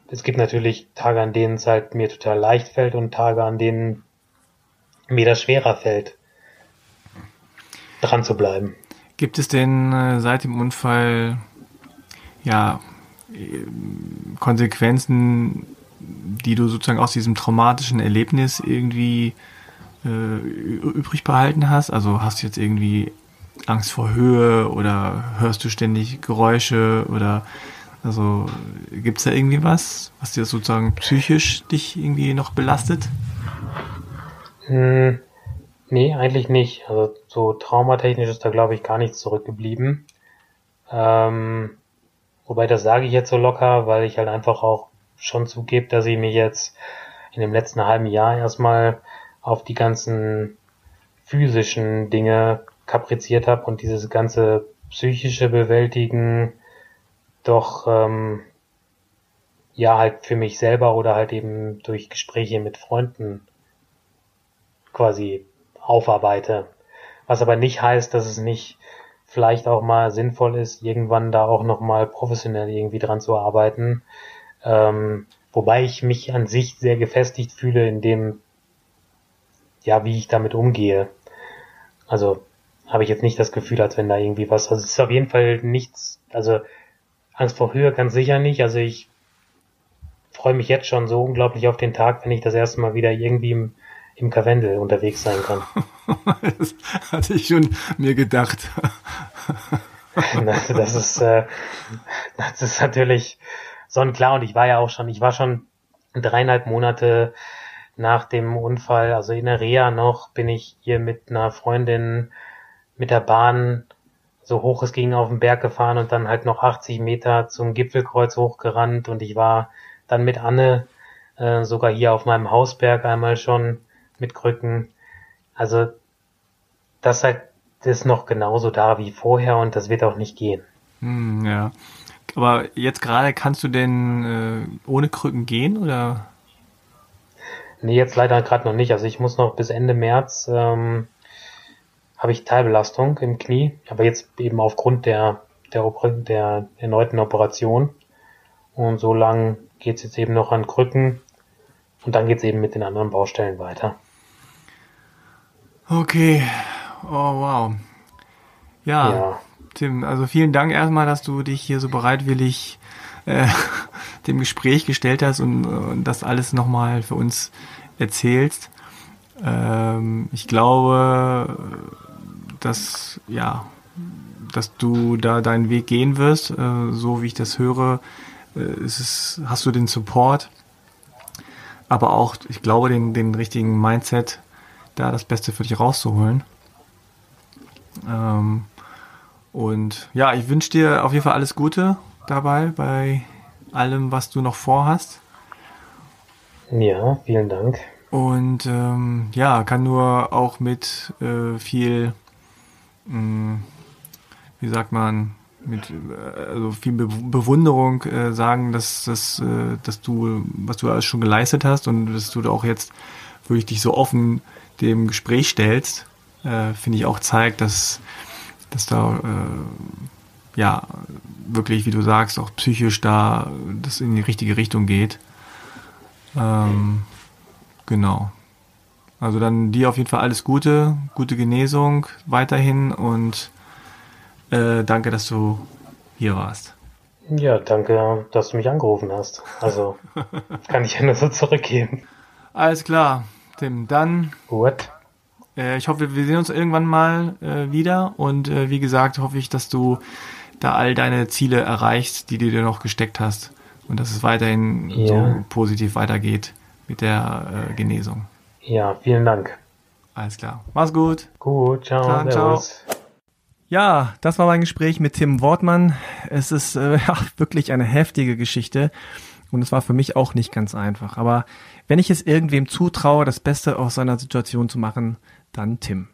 es gibt natürlich Tage, an denen es halt mir total leicht fällt und Tage, an denen mir das schwerer fällt, dran zu bleiben. Gibt es denn äh, seit dem Unfall ja Konsequenzen, die du sozusagen aus diesem traumatischen Erlebnis irgendwie äh, übrig behalten hast? Also hast du jetzt irgendwie Angst vor Höhe oder hörst du ständig Geräusche oder also gibt es da irgendwie was, was dir sozusagen psychisch dich irgendwie noch belastet? Hm, nee, eigentlich nicht. Also so traumatechnisch ist da glaube ich gar nichts zurückgeblieben. Ähm, wobei das sage ich jetzt so locker, weil ich halt einfach auch schon zugebe, dass ich mich jetzt in dem letzten halben Jahr erstmal auf die ganzen physischen Dinge kapriziert habe und dieses ganze psychische Bewältigen doch ähm, ja halt für mich selber oder halt eben durch Gespräche mit Freunden quasi aufarbeite. Was aber nicht heißt, dass es nicht vielleicht auch mal sinnvoll ist, irgendwann da auch nochmal professionell irgendwie dran zu arbeiten. Ähm, wobei ich mich an sich sehr gefestigt fühle in dem, ja, wie ich damit umgehe. Also habe ich jetzt nicht das Gefühl, als wenn da irgendwie was, also es ist auf jeden Fall nichts, also Angst vor Höhe ganz sicher nicht. Also ich freue mich jetzt schon so unglaublich auf den Tag, wenn ich das erste Mal wieder irgendwie im im Karwendel unterwegs sein kann. das hatte ich schon mir gedacht. das, das ist, äh, das ist natürlich sonnenklar und ich war ja auch schon, ich war schon dreieinhalb Monate nach dem Unfall, also in der Reha noch, bin ich hier mit einer Freundin mit der Bahn so hoch es ging auf den Berg gefahren und dann halt noch 80 Meter zum Gipfelkreuz hochgerannt und ich war dann mit Anne, äh, sogar hier auf meinem Hausberg einmal schon mit Krücken. Also das ist noch genauso da wie vorher und das wird auch nicht gehen. Hm, ja. Aber jetzt gerade kannst du denn äh, ohne Krücken gehen oder? Nee, jetzt leider gerade noch nicht. Also ich muss noch bis Ende März ähm, habe ich Teilbelastung im Knie, aber jetzt eben aufgrund der der, der erneuten Operation. Und so lang geht's jetzt eben noch an Krücken und dann geht's eben mit den anderen Baustellen weiter. Okay. Oh wow. Ja, ja. Tim, also vielen Dank erstmal, dass du dich hier so bereitwillig äh, dem Gespräch gestellt hast und, und das alles nochmal für uns erzählst. Ähm, ich glaube, dass ja, dass du da deinen Weg gehen wirst. Äh, so wie ich das höre, äh, es, hast du den Support, aber auch, ich glaube, den, den richtigen Mindset, da das Beste für dich rauszuholen. Ähm, und ja, ich wünsche dir auf jeden Fall alles Gute dabei, bei allem, was du noch vorhast. Ja, vielen Dank. Und ähm, ja, kann nur auch mit äh, viel, mh, mm, wie sagt man, mit äh, also viel Be Bewunderung äh, sagen, dass, dass, äh, dass du, was du alles schon geleistet hast und dass du da auch jetzt wirklich dich so offen dem Gespräch stellst, äh, finde ich auch zeigt, dass dass da ja wirklich, wie du sagst, auch psychisch da das in die richtige Richtung geht. Ähm, genau. Also dann dir auf jeden Fall alles Gute, gute Genesung weiterhin und äh, danke, dass du hier warst. Ja, danke, dass du mich angerufen hast. Also kann ich ja nur so zurückgeben. Alles klar, Tim. Dann. Gut. Äh, ich hoffe, wir sehen uns irgendwann mal äh, wieder. Und äh, wie gesagt, hoffe ich, dass du da all deine Ziele erreichst, die du dir noch gesteckt hast. Und dass es weiterhin ja. so positiv weitergeht mit der äh, Genesung. Ja, vielen Dank. Alles klar. Mach's gut. Gut, ciao. Klar, ciao. Ja, das war mein Gespräch mit Tim Wortmann. Es ist äh, wirklich eine heftige Geschichte und es war für mich auch nicht ganz einfach. Aber wenn ich es irgendwem zutraue, das Beste aus seiner Situation zu machen, dann Tim.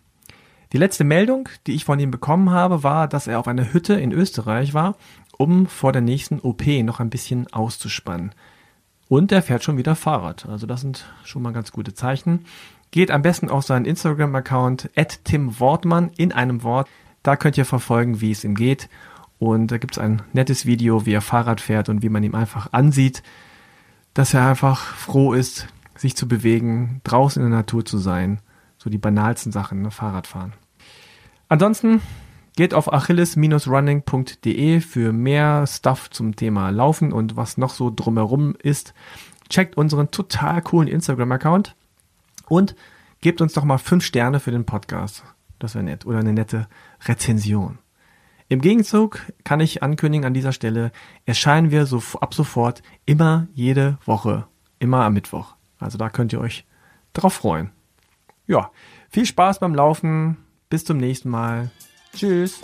Die letzte Meldung, die ich von ihm bekommen habe, war, dass er auf einer Hütte in Österreich war, um vor der nächsten OP noch ein bisschen auszuspannen. Und er fährt schon wieder Fahrrad. Also das sind schon mal ganz gute Zeichen. Geht am besten auf seinen Instagram-Account at Tim Wortmann in einem Wort. Da könnt ihr verfolgen, wie es ihm geht. Und da gibt es ein nettes Video, wie er Fahrrad fährt und wie man ihm einfach ansieht, dass er einfach froh ist, sich zu bewegen, draußen in der Natur zu sein so die banalsten Sachen, ne? Fahrradfahren. Ansonsten geht auf achilles-running.de für mehr Stuff zum Thema Laufen und was noch so drumherum ist. Checkt unseren total coolen Instagram-Account und gebt uns doch mal fünf Sterne für den Podcast. Das wäre nett. Oder eine nette Rezension. Im Gegenzug kann ich ankündigen an dieser Stelle, erscheinen wir so ab sofort immer jede Woche. Immer am Mittwoch. Also da könnt ihr euch drauf freuen ja, viel Spaß beim Laufen. Bis zum nächsten Mal. Tschüss.